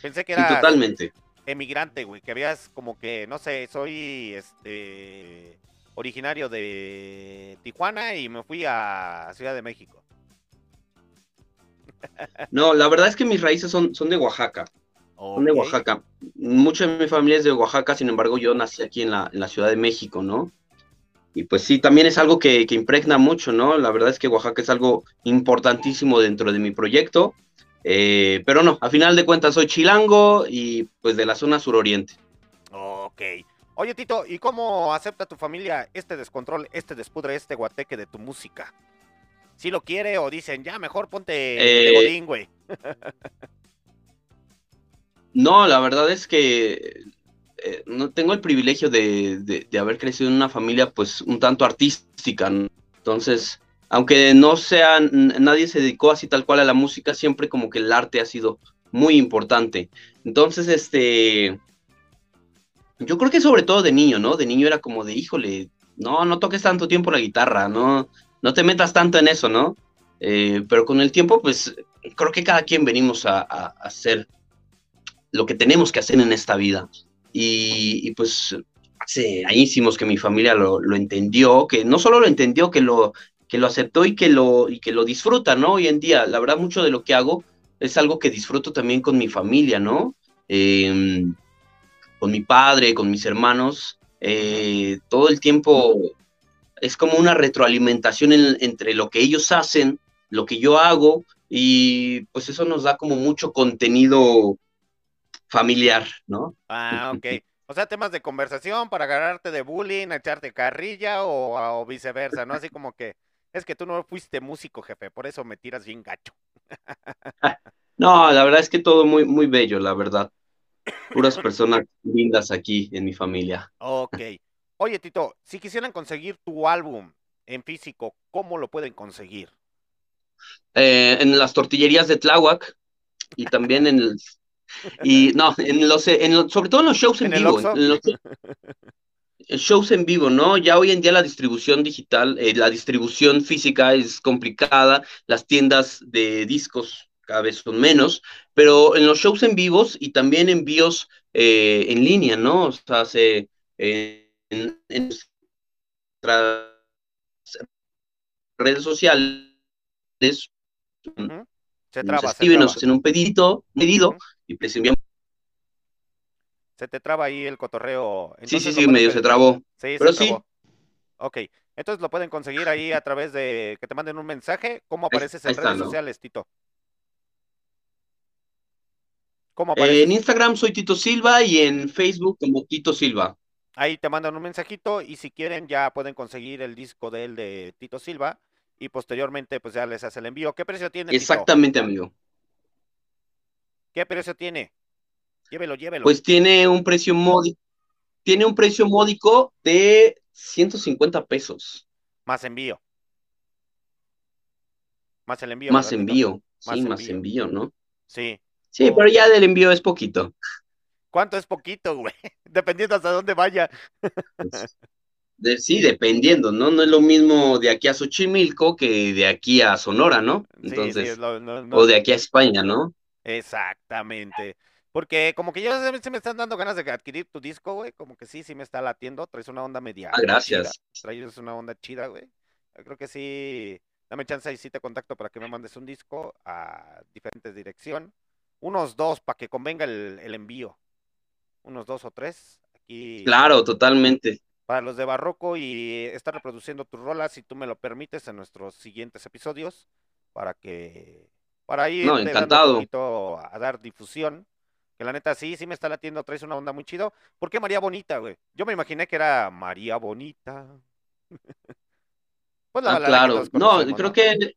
Pensé que Sí, era totalmente. emigrante, güey. Que habías como que, no sé, soy este originario de Tijuana y me fui a Ciudad de México. (laughs) No, la verdad es que mis raíces son, son de Oaxaca. Son de. Oaxaca. Mucha de mi familia es de Oaxaca, sin embargo, yo nací aquí en la, en la Ciudad de México, ¿no? Y pues sí, también es algo que, que impregna mucho, ¿no? La verdad es que Oaxaca es algo importantísimo dentro de mi proyecto. Eh, pero no, a final de cuentas soy chilango y pues de la zona suroriente. Ok. Oye, Tito, ¿y cómo acepta tu familia este descontrol, este despudre, este guateque de tu música? ¿Sí lo quiere o dicen, ya mejor ponte Eh, de Godín, güey? (laughs) No, la verdad es que eh, no tengo el privilegio de, de- de haber crecido en una familia pues un tanto artística, ¿no? Entonces, aunque no sea, nadie se dedicó así tal cual a la música, siempre como que el arte ha sido muy importante. Entonces, este, yo creo que sobre todo de niño, ¿no? De niño era como de, híjole, no, no toques tanto tiempo la guitarra, no, no te metas tanto en eso, ¿no? Eh, pero con el tiempo, pues, creo que cada quien venimos a hacer lo que tenemos que hacer en esta vida. Y, y, pues hace añísimos que mi familia lo, lo entendió, que no solo lo entendió, que lo, que lo aceptó y que lo, y que lo disfruta, ¿no? Hoy en día, la verdad, mucho de lo que hago es algo que disfruto también con mi familia, ¿no? Eh, con mi padre, con mis hermanos, eh, todo el tiempo es como una retroalimentación en- entre lo que ellos hacen, lo que yo hago, y pues eso nos da como mucho contenido familiar, ¿no? Ah, ok. O sea, temas de conversación para agarrarte de bullying, echarte carrilla o viceversa, ¿no? Así como que, es que tú no fuiste músico, jefe, por eso me tiras bien gacho. No, la verdad es que todo muy, muy bello, la verdad. Puras (laughs) personas lindas aquí en mi familia. Ok. Oye, Tito, si quisieran conseguir tu álbum en físico, ¿cómo lo pueden conseguir? Eh, en las tortillerías de Tláhuac y también en el, (laughs) y no, en los, en los- sobre todo en los shows en, ¿En vivo, en los (laughs) shows en vivo, ¿no? Ya hoy en día la distribución digital, eh, la distribución física es complicada, las tiendas de discos cada vez son menos, pero en los shows en vivos y también envíos eh, en línea, ¿no? O sea, se, eh, en, en nuestras redes sociales. Se nos traba, se escriben, traba. nos hacen un pedidito, un pedido y les enviamos. Se te traba ahí el cotorreo. Sí, sí, Entonces sí, lo pueden medio se trabó. Sí, Pero se sí. trabó. Ok. Entonces lo pueden conseguir ahí a través de que te manden un mensaje. ¿Cómo apareces ahí en está, redes ¿no? sociales, Tito? ¿Cómo Eh, apareces? en Instagram soy Tito Silva y en Facebook como Tito Silva. Ahí te mandan un mensajito y si quieren ya pueden conseguir el disco de él de Tito Silva y posteriormente pues ya les hace el envío. ¿Qué precio tiene, Tito? Exactamente, amigo. ¿Qué precio tiene? Llévelo, llévelo. Pues tiene un precio módico, tiene un precio módico de 150 pesos. Más envío. Más el envío. Más envío. Más Sí, más envío. ¿no? Sí. Sí, pero ya del envío es poquito. ¿Cuánto es poquito, güey? (laughs) Dependiendo hasta dónde vaya. Pues, de- sí, dependiendo, ¿no? No es lo mismo de aquí a Xochimilco que de aquí a Sonora, ¿no? Sí, sí, Entonces, es lo- no- no- o de aquí a España, ¿no? Exactamente. Porque como que yo se, me están dando ganas de adquirir tu disco, güey. Como que sí, sí me está latiendo. Traes una onda media. Ah, gracias. chida. Traes una onda chida, güey. Yo creo que sí. Dame chance y sí te contacto para que me mandes un disco a diferentes dirección. Unos dos para que convenga el, el envío. Unos dos o tres. Aquí. Claro, totalmente. Para los de Barroco y estar reproduciendo tus rolas, si tú me lo permites, en nuestros siguientes episodios. Para que. Para ir No, dando un encantado. poquito a dar difusión. Que la neta sí, sí me está latiendo, traes una onda muy chido. ¿Por qué María Bonita, güey? Yo me imaginé que era María Bonita. (laughs) pues la Ah, claro. No, creo ¿no? que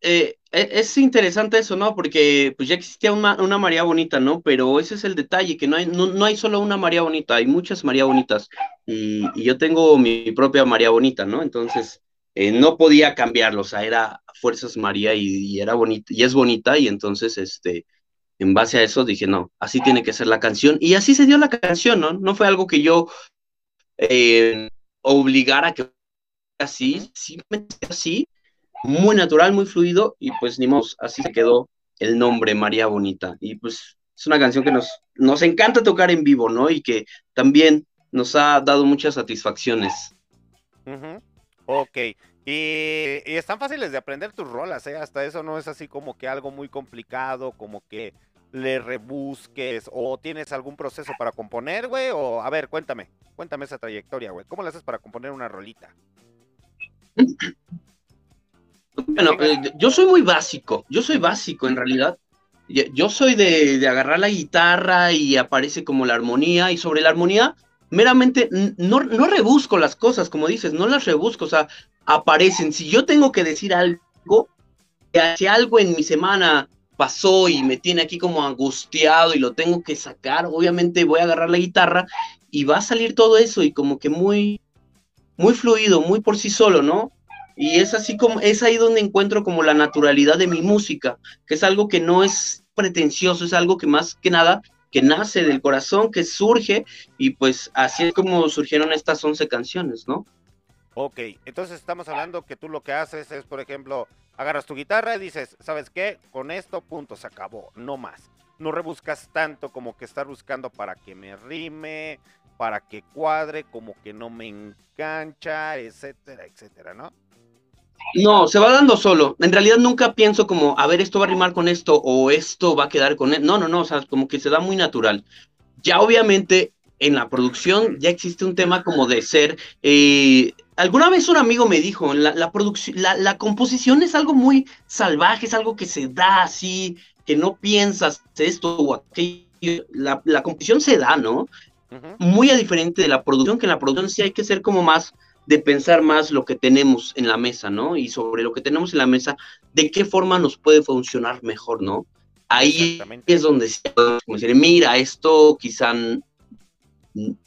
eh, e- es interesante eso, ¿no? Porque pues ya existía una, una María Bonita, ¿no? Pero ese es el detalle, que no hay, no, no hay solo una María Bonita, hay muchas María Bonitas. Y, y yo tengo mi propia María Bonita, ¿no? Entonces, eh, no podía cambiarlo, o sea, era Fuerzas María y, y era bonita, y es bonita, y entonces, este, en base a eso dije, no, así tiene que ser la canción. Y así se dio la canción, ¿no? No fue algo que yo eh, obligara a que así, simplemente así, muy natural, muy fluido, y pues ni modo, así se quedó el nombre María Bonita. Y pues es una canción que nos, nos encanta tocar en vivo, ¿no? Y que también nos ha dado muchas satisfacciones. Ujú. Ok. Y, están fáciles de aprender tus rolas, ¿eh? Hasta eso no es así como que algo muy complicado, como que le rebusques o tienes algún proceso para componer, güey. O, a ver, cuéntame, cuéntame esa trayectoria, güey. ¿Cómo le haces para componer una rolita? Bueno, eh, yo soy muy básico, yo soy básico en realidad. Yo soy de, de agarrar la guitarra y aparece como la armonía, y sobre la armonía, meramente no, no rebusco las cosas, como dices, no las rebusco, o sea, aparecen. Si yo tengo que decir algo, si algo en mi semana pasó y me tiene aquí como angustiado y lo tengo que sacar, obviamente voy a agarrar la guitarra y va a salir todo eso y como que muy, muy fluido, muy por sí solo, ¿no? Y es así como, es ahí donde encuentro como la naturalidad de mi música, que es algo que no es pretencioso, es algo que más que nada que nace del corazón, que surge, y pues así es como surgieron estas 11 canciones, ¿no? Ok, entonces estamos hablando que tú lo que haces es, por ejemplo, agarras tu guitarra y dices, ¿sabes qué? Con esto, punto, se acabó, no más. No rebuscas tanto como que estar buscando para que me rime, para que cuadre, como que no me engancha, etcétera, etcétera, ¿no? No, se va dando solo. En realidad nunca pienso como, a ver, esto va a rimar con esto o esto va a quedar con él. No, no, no, o sea, como que se da muy natural. Ya obviamente en la producción ya existe un tema como de ser... Eh, alguna vez un amigo me dijo, la, la, la, composición es algo muy salvaje, es algo que se da así, que no piensas esto o aquello. La, la composición se da, ¿no? Muy a diferente de la producción, que en la producción sí hay que ser como más de pensar más lo que tenemos en la mesa, ¿no? Y sobre lo que tenemos en la mesa, de qué forma nos puede funcionar mejor, ¿no? Ahí es donde como decir, mira, esto quizá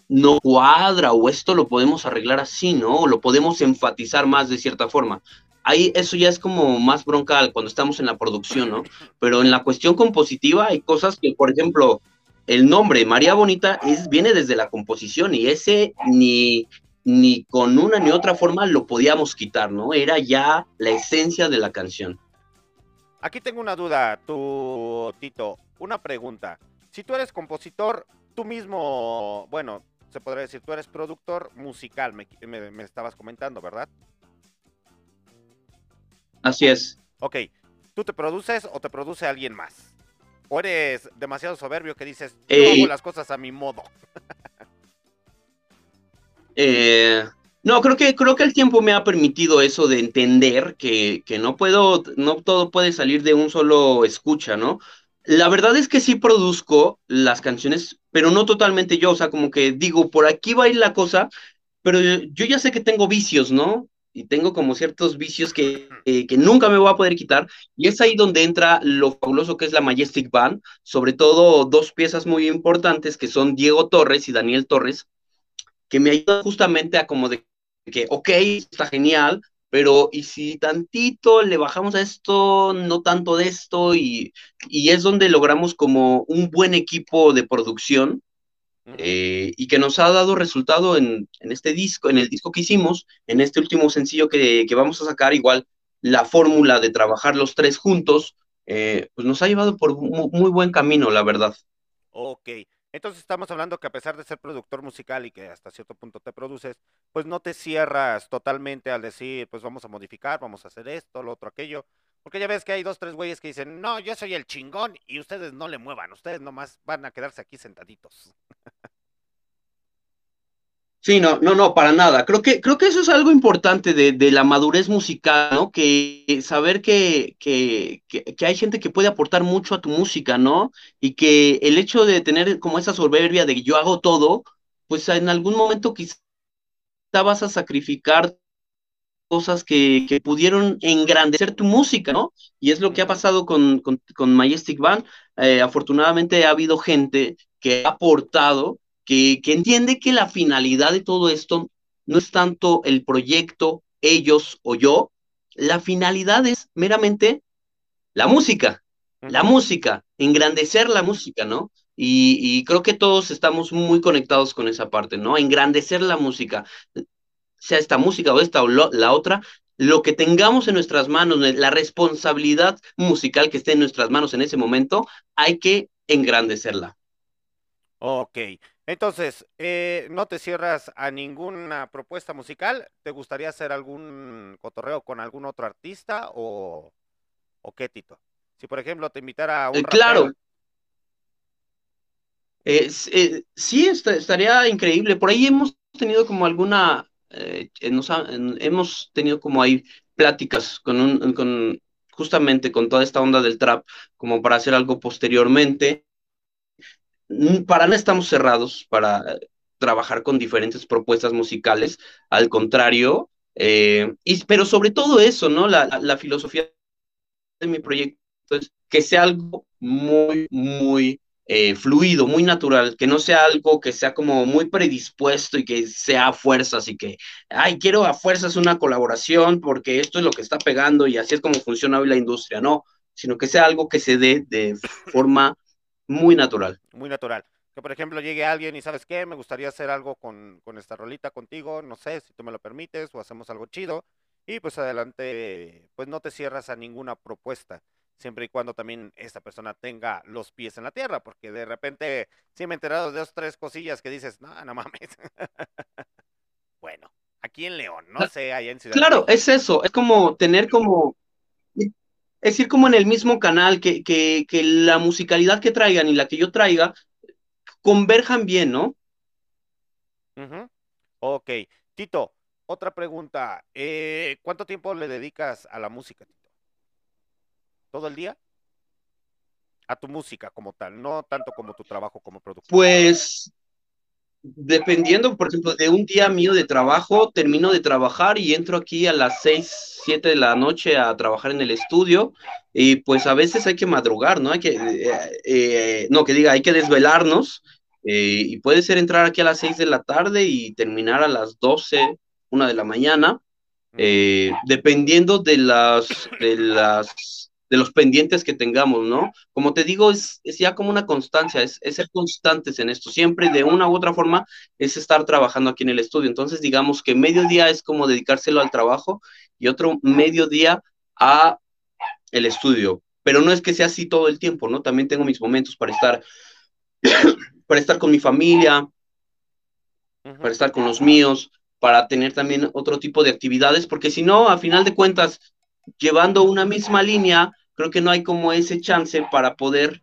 no cuadra o esto lo podemos arreglar así, ¿no? O lo podemos enfatizar más de cierta forma. Ahí eso ya es como más bronca cuando estamos en la producción, ¿no? Pero en la cuestión compositiva hay cosas que, por ejemplo, el nombre María Bonita es, viene desde la composición y ese ni, ni con una ni otra forma lo podíamos quitar, ¿no? Era ya la esencia de la canción. Aquí tengo una duda, tú, Tito, una pregunta. Si tú eres compositor, tú mismo, bueno, se podría decir, tú eres productor musical, me, estabas comentando, ¿verdad? Así es. Ok, ¿tú te produces o te produce alguien más? ¿O eres demasiado soberbio que dices, yo hago las cosas a mi modo? (laughs) Eh, no, creo que, creo que el tiempo me ha permitido eso de entender que, no puedo, no todo puede salir de un solo escucha, ¿no? La verdad es que sí produzco las canciones, pero no totalmente yo, o sea, como que digo, por aquí va a ir la cosa, pero yo ya sé que tengo vicios, ¿no? Y tengo como ciertos vicios que, eh, que nunca me voy a poder quitar, y es ahí donde entra lo fabuloso que es la Majestic Band, sobre todo dos piezas muy importantes que son Diego Torres y Daniel Torres, que me ayuda justamente a como de que, ok, está genial, pero ¿y si tantito le bajamos a esto, no tanto de esto? Y, y es donde logramos como un buen equipo de producción eh, y que nos ha dado resultado en, en, este disco, en el disco que hicimos, en este último sencillo que, que vamos a sacar, igual la fórmula de trabajar los tres juntos, eh, pues nos ha llevado por muy, muy buen camino, la verdad. Ok. Entonces estamos hablando que a pesar de ser productor musical y que hasta cierto punto te produces, pues no te cierras totalmente al decir, pues vamos a modificar, vamos a hacer esto, lo otro, aquello. Porque ya ves que hay dos, tres güeyes que dicen, no, yo soy el chingón y ustedes no le muevan, ustedes nomás van a quedarse aquí sentaditos. Sí, no, no, no, para nada. Creo que, creo que eso es algo importante de, de la madurez musical, ¿no? Que saber que, que, que, hay gente que puede aportar mucho a tu música, ¿no? Y que el hecho de tener como esa soberbia de yo hago todo, pues en algún momento quizá vas a sacrificar cosas que, que pudieron engrandecer tu música, ¿no? Y es lo que ha pasado con, con, con Majestic Band. Eh, afortunadamente ha habido gente que ha aportado que, entiende que la finalidad de todo esto no es tanto el proyecto, ellos o yo, la finalidad es meramente la música, la música, engrandecer la música, ¿no? Y, creo que todos estamos muy conectados con esa parte, ¿no? Engrandecer la música, sea esta música o esta o la otra, lo que tengamos en nuestras manos, la responsabilidad musical que esté en nuestras manos en ese momento, hay que engrandecerla. Ok, entonces, eh, ¿no te cierras a ninguna propuesta musical? ¿Te gustaría hacer algún cotorreo con algún otro artista o, o qué, Tito? Si, por ejemplo, te invitara a un... Eh, claro. Eh, sí, estaría increíble. Por ahí hemos tenido como alguna, hemos tenido como ahí pláticas con, un, con justamente con toda esta onda del trap, como para hacer algo posteriormente. Mm, para nada estamos cerrados para trabajar con diferentes propuestas musicales. Al contrario, Eh, y, pero sobre todo eso, ¿no? La, la, filosofía de mi proyecto es que sea algo muy, muy eh, fluido, muy natural, que no sea algo que sea como muy predispuesto y que sea a fuerzas y que, ay, quiero a fuerzas una colaboración porque esto es lo que está pegando y así es como funciona hoy la industria, no, sino que sea algo que se dé de forma muy natural. Muy natural. Que por ejemplo llegue alguien y sabes qué, me gustaría hacer algo con, con esta rolita contigo, no sé si tú me lo permites o hacemos algo chido y pues adelante, pues no te cierras a ninguna propuesta siempre y cuando también esta persona tenga los pies en la tierra, porque de repente sí me he enterado de dos, tres cosillas que dices, no, no mames. (laughs) bueno, aquí en León, no sé, allá en Ciudad Claro, es eso, es como tener como, es ir como en el mismo canal, que, que, que la musicalidad que traigan y la que yo traiga converjan bien, ¿no? Uh -huh. Ok, Tito, otra pregunta, eh, ¿cuánto tiempo le dedicas a la música, Tito? todo el día a tu música como tal, no tanto como tu trabajo como productor? Pues dependiendo, por ejemplo, de un día mío de trabajo, termino de trabajar y entro aquí a las 6, 7 de la noche a trabajar en el estudio y pues a veces hay que madrugar, ¿no? Hay que, eh, eh, no, que diga, hay que desvelarnos eh, y puede ser entrar aquí a las 6 de la tarde y terminar a las 12, 1 de la mañana, dependiendo de las, de las de los pendientes que tengamos, ¿no? Como te digo, es, es ya como una constancia, es, es, ser constantes en esto, siempre de una u otra forma es estar trabajando aquí en el estudio. Entonces, digamos que medio día es como dedicárselo al trabajo y otro medio día a el estudio. Pero no es que sea así todo el tiempo, ¿no? También tengo mis momentos para estar, (coughs) para estar con mi familia, para estar con los míos, para tener también otro tipo de actividades, porque si no, a final de cuentas, llevando una misma línea, creo que no hay como ese chance para poder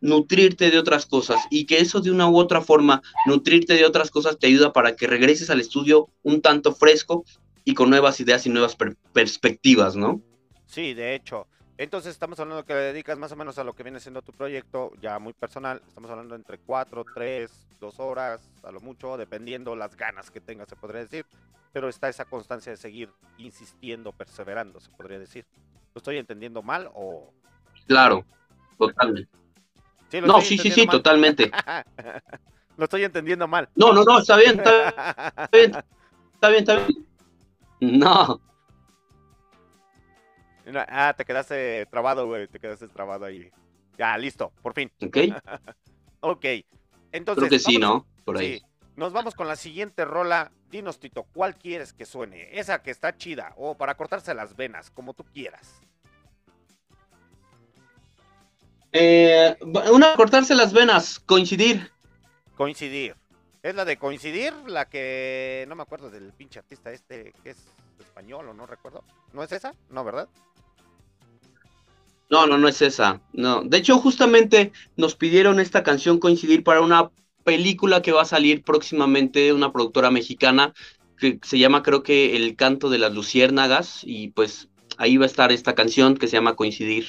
nutrirte de otras cosas y que eso de una u otra forma, nutrirte de otras cosas te ayuda para que regreses al estudio un tanto fresco y con nuevas ideas y nuevas per perspectivas, ¿no? Sí, de hecho. Entonces estamos hablando que le dedicas más o menos a lo que viene siendo tu proyecto, ya muy personal. Estamos hablando entre cuatro, tres, dos horas, a lo mucho, dependiendo las ganas que tengas, se podría decir pero está esa constancia de seguir insistiendo, perseverando, se podría decir. ¿Lo estoy entendiendo mal o...? Claro, totalmente. ¿Sí, no, sí, sí, sí, mal? totalmente. (laughs) lo estoy entendiendo mal. No, no, no, está bien, está bien, está bien, está bien. (laughs) No. Ah, te quedaste trabado, güey, te quedaste trabado ahí. Ya, listo, por fin. Ok. (laughs) ok, entonces... Creo que sí, ¿no? Por ahí. Sí. Nos vamos con la siguiente rola. Dinos, Tito, ¿cuál quieres que suene? Esa que está chida o para cortarse las venas, como tú quieras. Eh, una cortarse las venas, coincidir. Coincidir. Es la de coincidir, la que no me acuerdo del pinche artista este que es español o no recuerdo. ¿No es esa? No, ¿verdad? No, no, no es esa. No. De hecho, justamente nos pidieron esta canción coincidir para una película que va a salir próximamente, una productora mexicana que se llama creo que El canto de las luciérnagas y pues ahí va a estar esta canción que se llama Coincidir.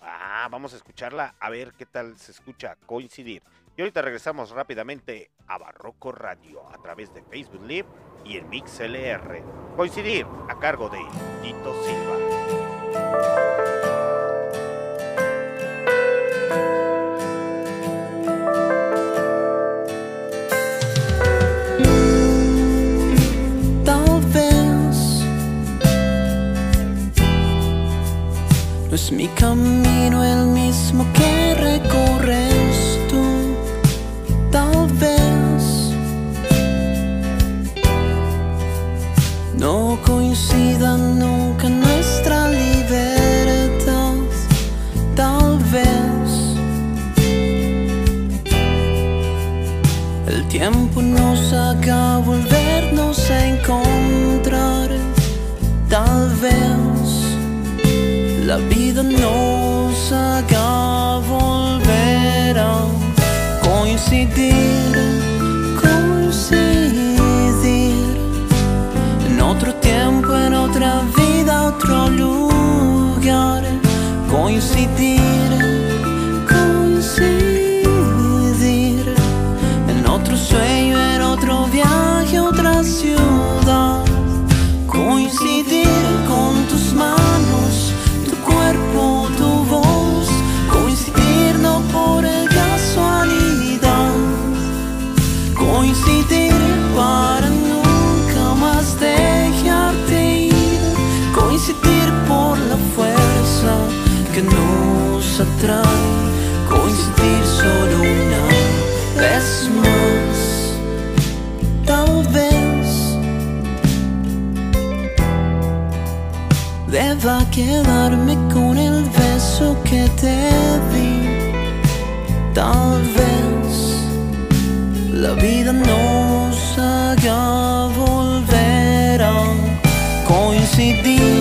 Ah, vamos a escucharla a ver qué tal se escucha Coincidir. Y ahorita regresamos rápidamente a Barroco Radio a través de Facebook Live y el Mix LR. Coincidir a cargo de Tito Silva. Es mi camino el mismo que recorres no coincida nunca nuestra libertad, tal vez. El tiempo nos haga volvernos vida, otro lugar, coincidir, coincidir deba quedarme con el beso que te di. Tal vez la vida nos haga volver a coincidir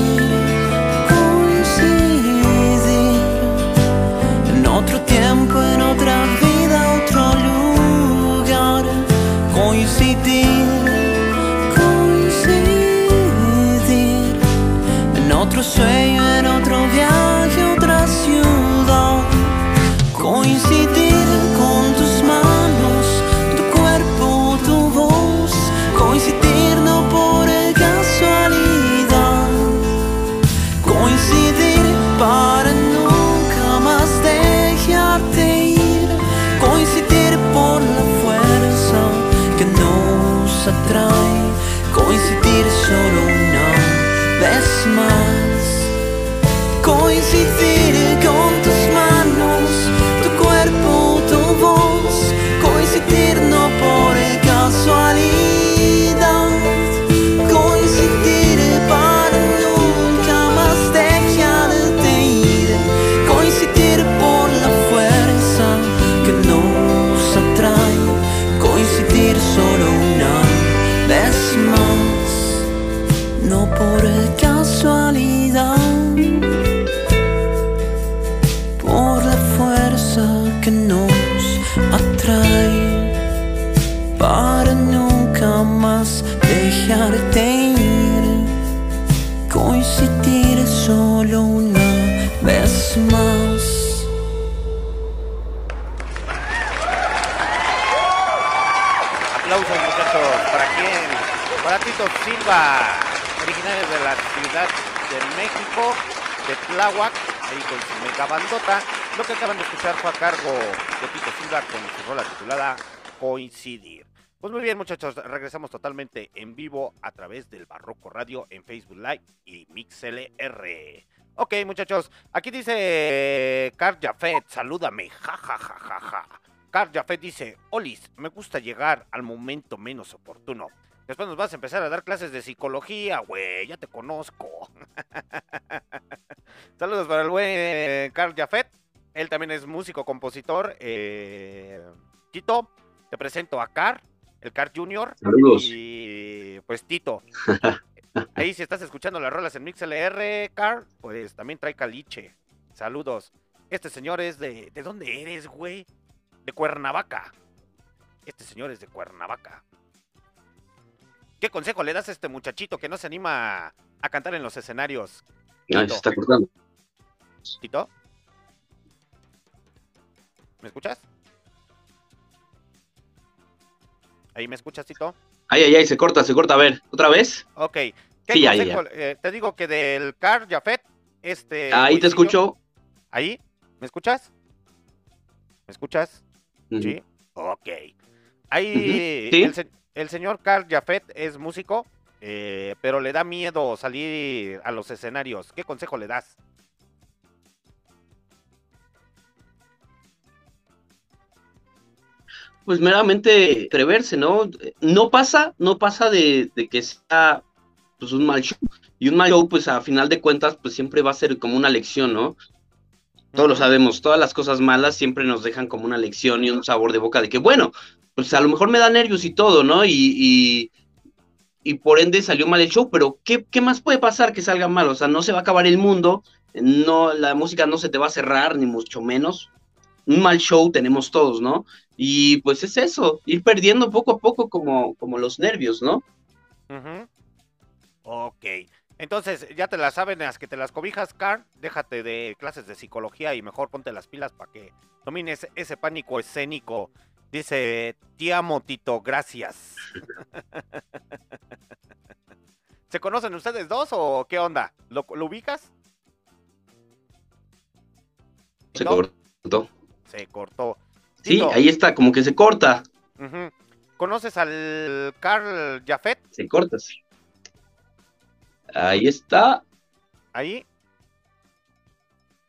Tláhuac, ahí con su mega bandota. Lo que acaban de escuchar fue a cargo de Tito Silva con su rola titulada Coincidir. Pues muy bien muchachos, regresamos totalmente en vivo a través del Barroco Radio en Facebook Live y MixLR. Ok muchachos, aquí dice Car Jafet, salúdame, ja ja ja ja ja. Car Jafet dice, Olis, me gusta llegar al momento menos oportuno. Después nos vas a empezar a dar clases de psicología, güey, ya te conozco. (laughs) Saludos para el buen Carl Jafet. Él también es músico, compositor. Eh, Tito, te presento a Car, el Car Junior. Saludos. Y pues Tito. (laughs) Ahí si estás escuchando las rolas en MixLR, Car, pues también trae caliche. Saludos. Este señor es de... ¿De dónde eres, güey? De Cuernavaca. Este señor es de Cuernavaca. ¿Qué consejo le das a este muchachito que no se anima a cantar en los escenarios? Ay, se está cortando. Tito. ¿Me escuchas? ¿Ahí me escuchas, Tito? Ay, ay, ay, se corta, se corta. A ver, ¿otra vez? Ok. ¿Qué Sí, consejo? eh, te digo que del Car Jafet, este... Ahí te escucho. ¿Ahí? ¿Me escuchas? ¿Me escuchas? Sí. Ok. Ahí Ujú, sí. el, se- el señor Carl Jafet es músico, eh, pero le da miedo salir a los escenarios. ¿Qué consejo le das? Pues meramente atreverse, ¿no? No pasa, no pasa de, de que sea pues un mal show. Y un mal show, pues a final de cuentas, pues siempre va a ser como una lección, ¿no? Todos lo sabemos, todas las cosas malas siempre nos dejan como una lección y un sabor de boca de que, bueno, pues a lo mejor me da nervios y todo, ¿no? Y, y, y por ende salió mal el show, pero ¿qué, ¿qué más puede pasar que salga mal? O sea, no se va a acabar el mundo, no, la música no se te va a cerrar, ni mucho menos. Un mal show tenemos todos, ¿no? Y pues es eso, ir perdiendo poco a poco como, como los nervios, ¿no? Ujú. Ok. Entonces, ya te las saben, las que te las cobijas, Carl. Déjate de clases de psicología y mejor ponte las pilas para que domines ese pánico escénico. Dice, te amo, Tito, gracias. (laughs) ¿Se conocen ustedes dos o qué onda? ¿Lo, lo ubicas? Se ¿No? cortó. Se cortó. Sí, Tito, ahí está, como que se corta. ¿Conoces al Carl Jafet? se corta, sí. Ahí está, Ahí.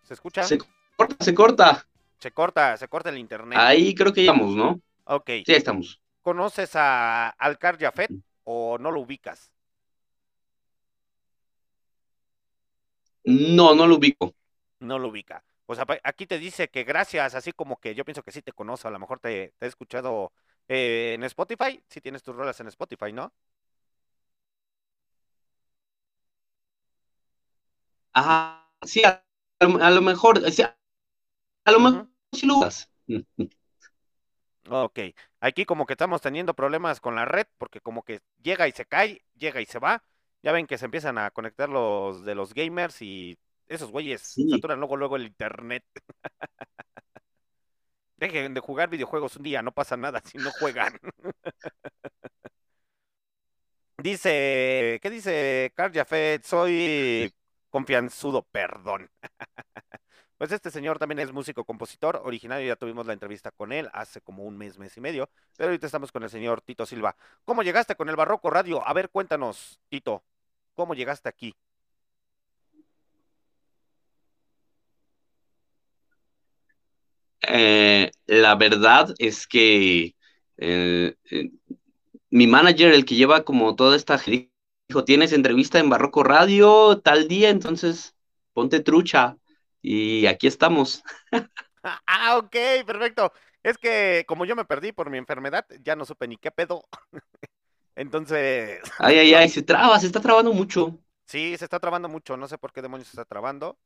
¿Se escucha? se corta, se corta. Se corta, se corta el internet. Ahí creo que llegamos, ¿no? Ok. Sí, estamos. ¿Conoces a Alcar Jafet o no lo ubicas? No, no lo ubico. No lo ubica. Pues aquí te dice que gracias, así como que yo pienso que sí te conoce, a lo mejor te, te he escuchado eh, en Spotify, si tienes tus rolas en Spotify, ¿no? Ajá, sí, a, lo- a lo mejor, sí, a lo mejor sí lo usas. (laughs) Ok, aquí como que estamos teniendo problemas con la red, porque como que llega y se cae, llega y se va. Ya ven que se empiezan a conectar los de los gamers y esos güeyes Sí. saturan luego luego el internet. (laughs) Dejen de jugar videojuegos un día, no pasa nada si no juegan. (laughs) Dice, ¿qué dice Carl? Soy confianzudo, perdón. (laughs) Pues este señor también es músico compositor, originario, ya tuvimos la entrevista con él hace como un mes, mes y medio, pero ahorita estamos con el señor Tito Silva. ¿Cómo llegaste con el Barroco Radio? A ver, cuéntanos, Tito, ¿cómo llegaste aquí? Eh, la verdad es que eh, eh, mi manager, el que lleva como toda esta, dijo, tienes entrevista en Barroco Radio tal día, entonces ponte trucha. Y aquí estamos. (laughs) Ah, ok, perfecto. Es que como yo me perdí por mi enfermedad, ya no supe ni qué pedo. (laughs) Entonces, (laughs) Ay, ay, ay, se traba, se está trabando mucho. sí, se está trabando mucho, no sé por qué demonios se está trabando.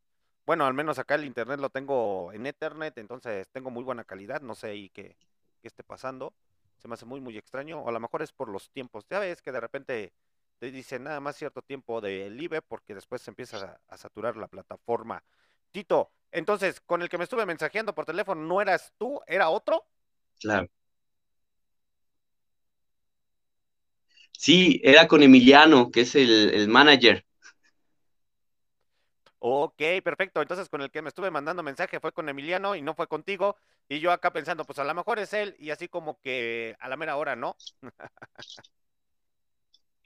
Bueno, al menos acá el internet lo tengo en Ethernet, entonces tengo muy buena calidad, no sé ahí qué, qué esté pasando. Se me hace muy, muy extraño, o a lo mejor es por los tiempos. Ya ves que de repente te dicen nada más cierto tiempo de libre porque después se empieza a, a saturar la plataforma. Tito, entonces, con el que me estuve mensajeando por teléfono, ¿no eras tú? ¿Era otro? Claro. Sí, era con Emiliano, que es el, el manager. Ok, perfecto. Entonces, con el que me estuve mandando mensaje fue con Emiliano y no fue contigo. Y yo acá pensando, pues a lo mejor es él y así como que a la mera hora, ¿no? (laughs)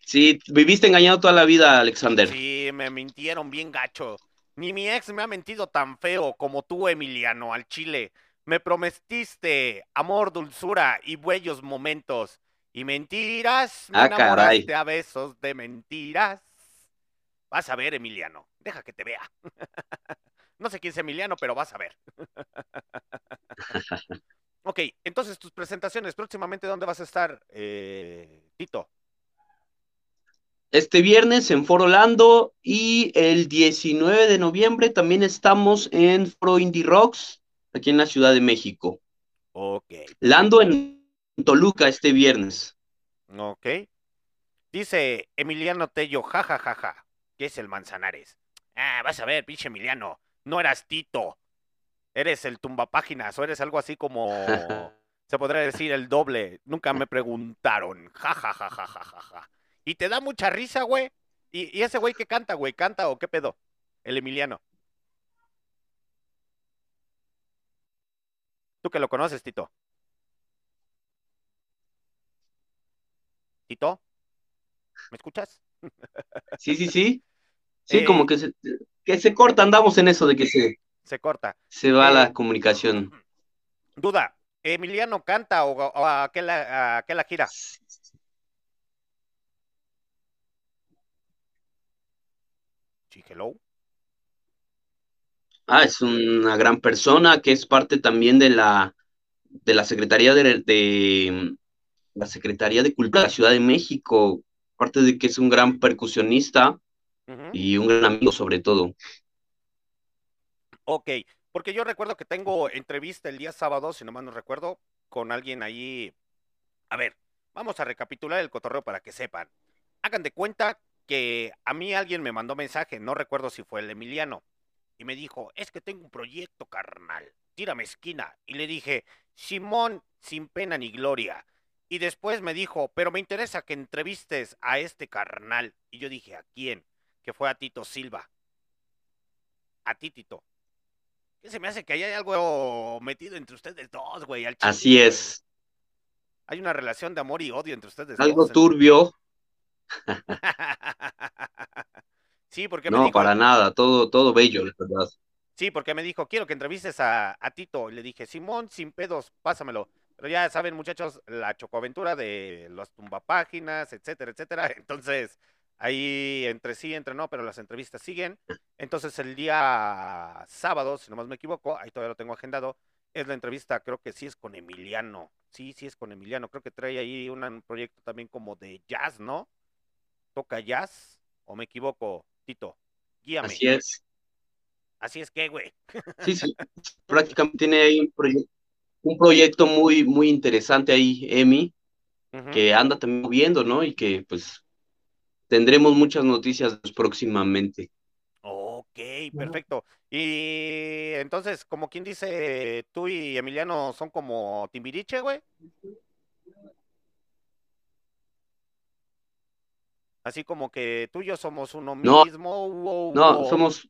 Sí, viviste engañado toda la vida, Alexander. Sí, me mintieron bien gacho. Ni mi ex me ha mentido tan feo como tú, Emiliano, al chile. Me prometiste amor, dulzura y buenos momentos. Y mentiras, me Ah, caray. enamoraste a besos de mentiras. Vas a ver, Emiliano. Deja que te vea. (laughs) No sé quién es Emiliano, pero vas a ver. (laughs) Ok, entonces tus presentaciones próximamente, ¿dónde vas a estar, eh, Tito? Este viernes en Foro Lando y el 19 de noviembre también estamos en Foro Indie Rocks, aquí en la Ciudad de México. Ok, Lando en Toluca este viernes. ok. Dice Emiliano Tello, jajajaja, ¿qué es el Manzanares? Ah, vas a ver, pinche Emiliano, no eras Tito, eres el tumbapáginas o eres algo así como, (laughs) se podría decir el doble, nunca me preguntaron, jajajajajaja. Y te da mucha risa, güey. ¿Y, y ese güey que canta, güey? ¿Canta o qué pedo? El Emiliano. Tú que lo conoces, Tito. Tito, ¿me escuchas? (laughs) Sí, sí, sí. Sí, Eh, como que se, que se corta, andamos en eso de que se, Se corta. se va Eh, la comunicación. Duda, ¿Emiliano canta o, o a, qué la, a qué la gira? Hello. Ah, es una gran persona que es parte también de la, de la Secretaría de, de la Secretaría de Cultura de la Ciudad de México, aparte de que es un gran percusionista y un gran amigo sobre todo. Ok, porque yo recuerdo que tengo entrevista el día sábado, si no mal no recuerdo, con alguien ahí. A ver, vamos a recapitular el cotorreo para que sepan. Hagan de cuenta que a mí alguien me mandó mensaje, no recuerdo si fue el Emiliano, y me dijo, es que tengo un proyecto carnal, tírame esquina. Y le dije, Simón, sin pena ni gloria. Y después me dijo, pero me interesa que entrevistes a este carnal. Y yo dije, ¿a quién? Que fue a Tito Silva. A ti, Tito. ¿Qué se me hace que hay algo metido entre ustedes dos, güey? al Así güey. es, Hay una relación de amor y odio entre ustedes algo dos. turbio, (laughs) sí, porque me no, dijo, para nada, todo, todo bello, la verdad. sí, porque me dijo, quiero que entrevistes a, a Tito. Y le dije, Simón, sin pedos, pásamelo. Pero ya saben, muchachos, la chocoaventura de las tumbapáginas, etcétera, etcétera. (laughs) Entonces, Ahí entre sí, entre no, pero las entrevistas siguen. Entonces el día sábado, si no más me equivoco, ahí todavía lo tengo agendado, es la entrevista, creo que sí es con Emiliano. Sí, sí es con Emiliano. Creo que trae ahí un proyecto también como de jazz, ¿no? ¿Toca jazz? ¿O me equivoco, Tito? Guíame. Así es. Así es que, güey. Sí, sí. Prácticamente tiene ahí un, proye- un proyecto muy, muy interesante ahí, Emi, que anda también moviendo, ¿no? Y que pues tendremos muchas noticias próximamente. Ok, perfecto. Y entonces, como quien dice, tú y Emiliano son como Timbiriche, güey. Así como que tú y yo somos uno No, mismo. wow, No, wow. somos.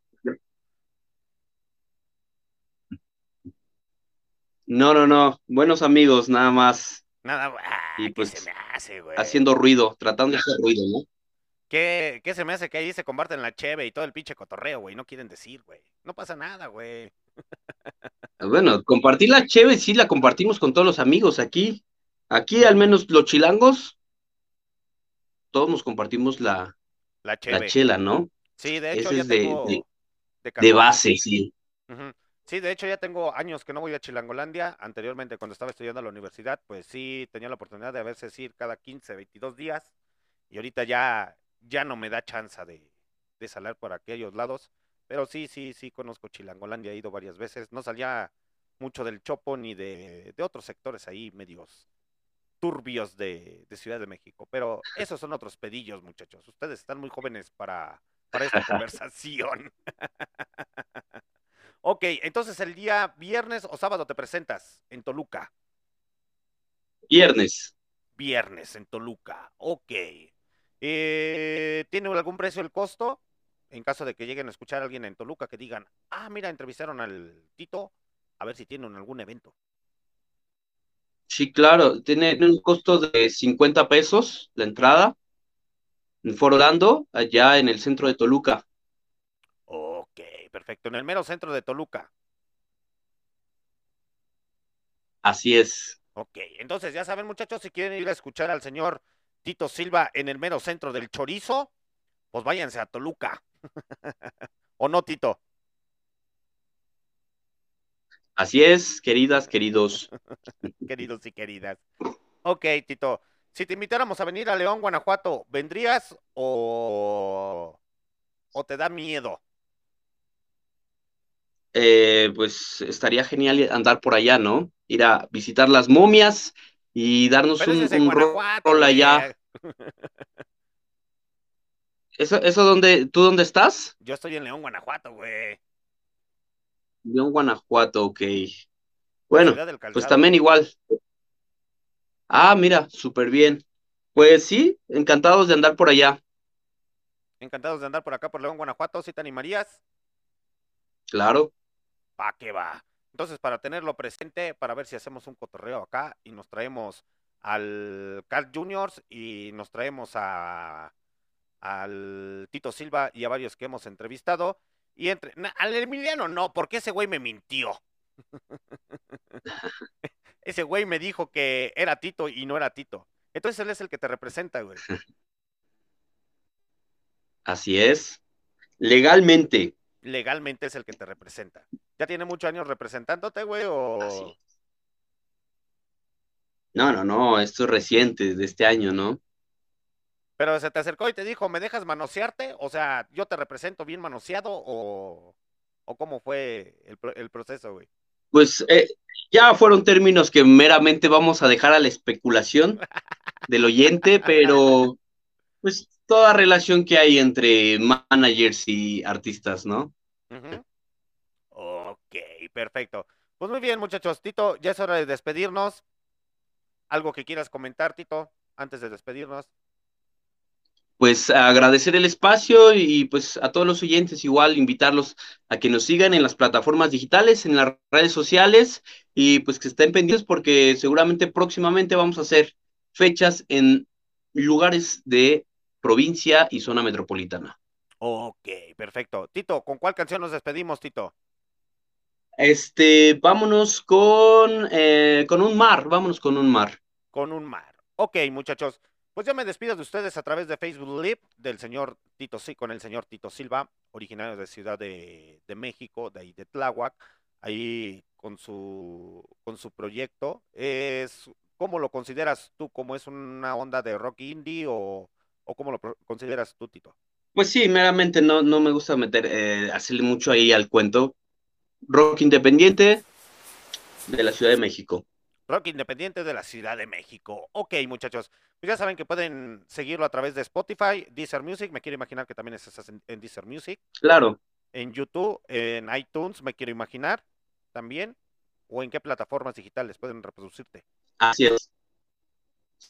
No, no, no. Buenos amigos, nada más. Nada, ah, Y ¿qué pues se me hace, güey? haciendo ruido, tratando de hacer ruido, ¿no? ¿Qué, qué se me hace que ahí se comparten la cheve y todo el pinche cotorreo, güey? No quieren decir, güey. No pasa nada, güey. Bueno, compartir la cheve, sí la compartimos con todos los amigos aquí. Aquí, al menos los chilangos, todos nos compartimos la, La chela, ¿no? Sí, de hecho Ese ya es de, tengo de, de de cajón. base, sí. Sí, de hecho ya tengo años que no voy a Chilangolandia. Anteriormente, cuando estaba estudiando a la universidad, pues sí tenía la oportunidad de a veces ir cada 15, 22 días. Y ahorita ya, ya no me da chance de, de salir por aquellos lados. Pero sí, sí, sí conozco Chilangolandia, he ido varias veces. No salía mucho del Chopo ni de, de otros sectores ahí medios turbios de, de Ciudad de México. Pero (laughs) esos son otros pedillos, muchachos. Ustedes están muy jóvenes para, para esta (laughs) conversación. (laughs) Ok, entonces el día viernes o sábado te presentas en Toluca. Viernes. Viernes en Toluca. Ok. Eh, ¿Tiene algún precio el costo? En caso de que lleguen a escuchar a alguien en Toluca que digan, ah, mira, entrevistaron al Tito, a ver si tienen algún evento. Sí, claro, tiene un costo de 50 pesos la entrada en Foro Orlando, allá en el centro de Toluca. Ok, perfecto. En el mero centro de Toluca. Así es. Ok, entonces ya saben, muchachos, si quieren ir a escuchar al señor Tito Silva en el mero centro del chorizo, pues váyanse a Toluca. (laughs) ¿O no, Tito? Así es, queridas, queridos. (laughs) queridos y queridas. Ok, Tito. Si te invitáramos a venir a León, Guanajuato, ¿vendrías o, o te da miedo? Eh, pues estaría genial andar por allá, ¿no? Ir a visitar las momias y darnos Pero un, un rol allá. (laughs) ¿Eso, eso dónde, tú dónde estás? Yo estoy en León, Guanajuato, güey. León, Guanajuato, ok. La Bueno, pues también igual. Ah, mira, súper bien. Pues sí, encantados de andar por allá. Encantados de andar por acá por León, Guanajuato. ¿Sí te animarías? Claro, ¿Pa qué va? Entonces, para tenerlo presente, para ver si hacemos un cotorreo acá y nos traemos al Carl Juniors y nos traemos a al Tito Silva y a varios que hemos entrevistado. Y entre, na- al Emiliano no, porque ese güey me mintió. ese güey me dijo que era Tito y no era Tito. Entonces él es el que te representa, güey. (laughs) así es. Legalmente. Legalmente es el que te representa. ¿Ya tiene muchos años representándote, güey? Así O... es. No, no, no, esto es reciente, de este año, ¿no? Pero se te acercó y te dijo, ¿me dejas manosearte? O sea, ¿yo te represento bien manoseado o, o cómo fue el, pro- el proceso, güey? Pues eh, ya fueron términos que meramente vamos a dejar a la especulación del oyente, pero (laughs) pues toda relación que hay entre managers y artistas, ¿no? Ok, perfecto. Pues muy bien, muchachos. Tito, ya es hora de despedirnos. ¿Algo que quieras comentar, Tito, antes de despedirnos? Pues agradecer el espacio y pues a todos los oyentes igual invitarlos a que nos sigan en las plataformas digitales, en las redes sociales y pues que estén pendientes porque seguramente próximamente vamos a hacer fechas en lugares de provincia y zona metropolitana. Ok, perfecto. Tito, ¿con cuál canción nos despedimos, Tito? Este, vámonos con, eh, con un mar, vámonos con un mar. Con un mar. Ok, muchachos. Pues yo me despido de ustedes a través de Facebook Live del señor Tito con el señor Tito Silva, originario de Ciudad de, México, de ahí de Tláhuac, ahí con su con su proyecto. Es ¿cómo lo consideras tú? ¿Como es una onda de rock indie o, o cómo lo consideras tú, Tito? Pues sí, meramente no, no me gusta meter, eh, hacerle mucho ahí al cuento. Rock independiente de la Ciudad de México. Rock Independiente de la Ciudad de México. Ok, muchachos. Pues ya saben que pueden seguirlo a través de Spotify, Deezer Music. Me quiero imaginar que también estás en, en Deezer Music. Claro, En YouTube, en iTunes, me quiero imaginar también. ¿O en qué plataformas digitales pueden reproducirte? así es.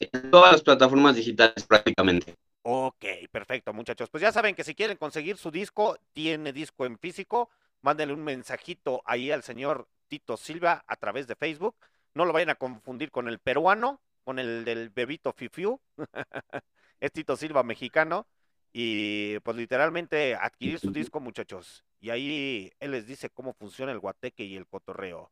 En todas las plataformas digitales prácticamente. Ok, perfecto, muchachos. Pues ya saben que si quieren conseguir su disco, tiene disco en físico, mándenle un mensajito ahí al señor Tito Silva a través de Facebook. No lo vayan a confundir con el peruano, con el del bebito Fifiu. (laughs) es Tito Silva mexicano. Y pues literalmente adquirir su disco, muchachos. Y ahí él les dice cómo funciona el guateque y el cotorreo.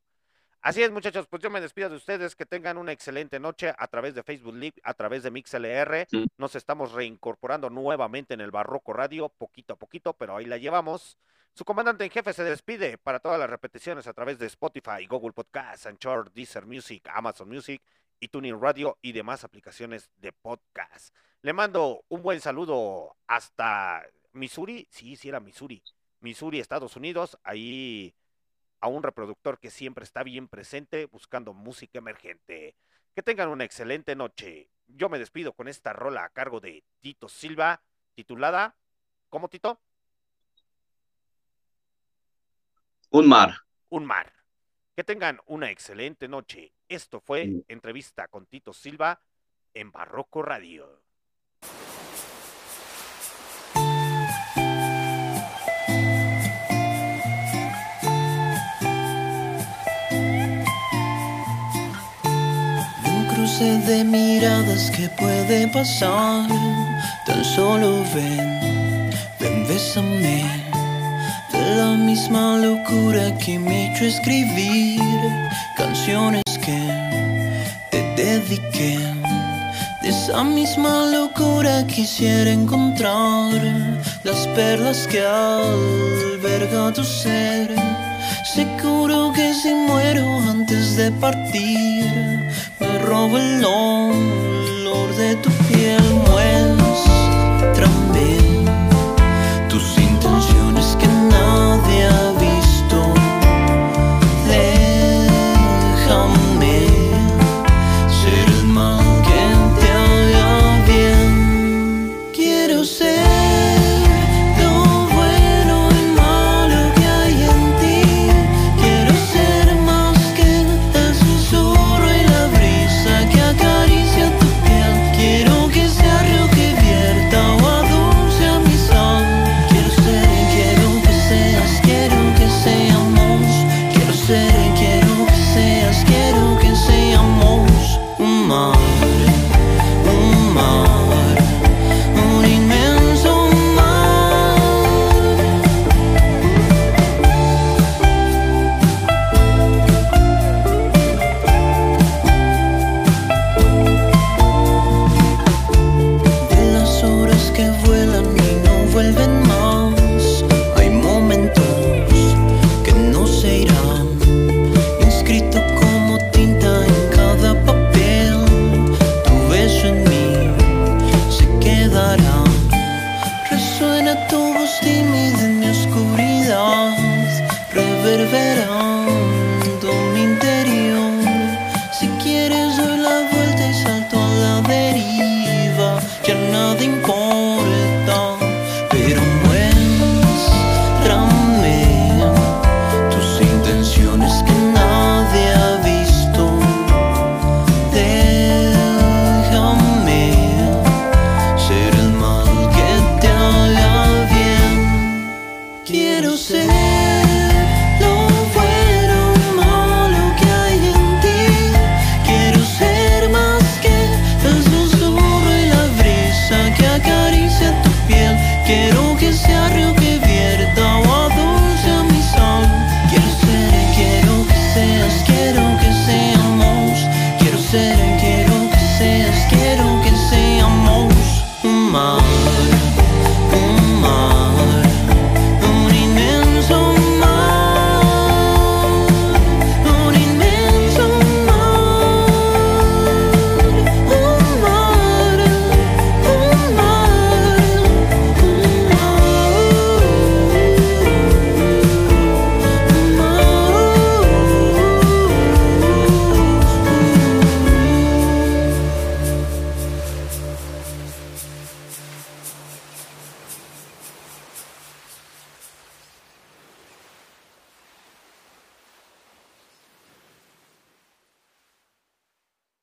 Así es, muchachos, pues yo me despido de ustedes, que tengan una excelente noche a través de Facebook Live, a través de MixLR. Nos estamos reincorporando nuevamente en el Barroco Radio, poquito a poquito, pero ahí la llevamos. Su comandante en jefe se despide para todas las repeticiones a través de Spotify, Google Podcast, Anchor, Deezer Music, Amazon Music y Tuning Radio y demás aplicaciones de podcast. Le mando un buen saludo hasta Missouri, sí, sí era Missouri, Missouri, Estados Unidos, ahí a un reproductor que siempre está bien presente buscando música emergente. Que tengan una excelente noche. Yo me despido con esta rola a cargo de Tito Silva, titulada ¿Cómo Tito? Un mar. Un mar. Que tengan una excelente noche. Esto fue entrevista con Tito Silva en Barroco Radio. Un cruce de miradas que puede pasar. Tan solo ven, ven, bésame. La misma locura que me hecho escribir canciones que te dediqué. De esa misma locura quisiera encontrar las perlas que alberga tu ser. Seguro que si muero antes de partir, me robo el olor de tu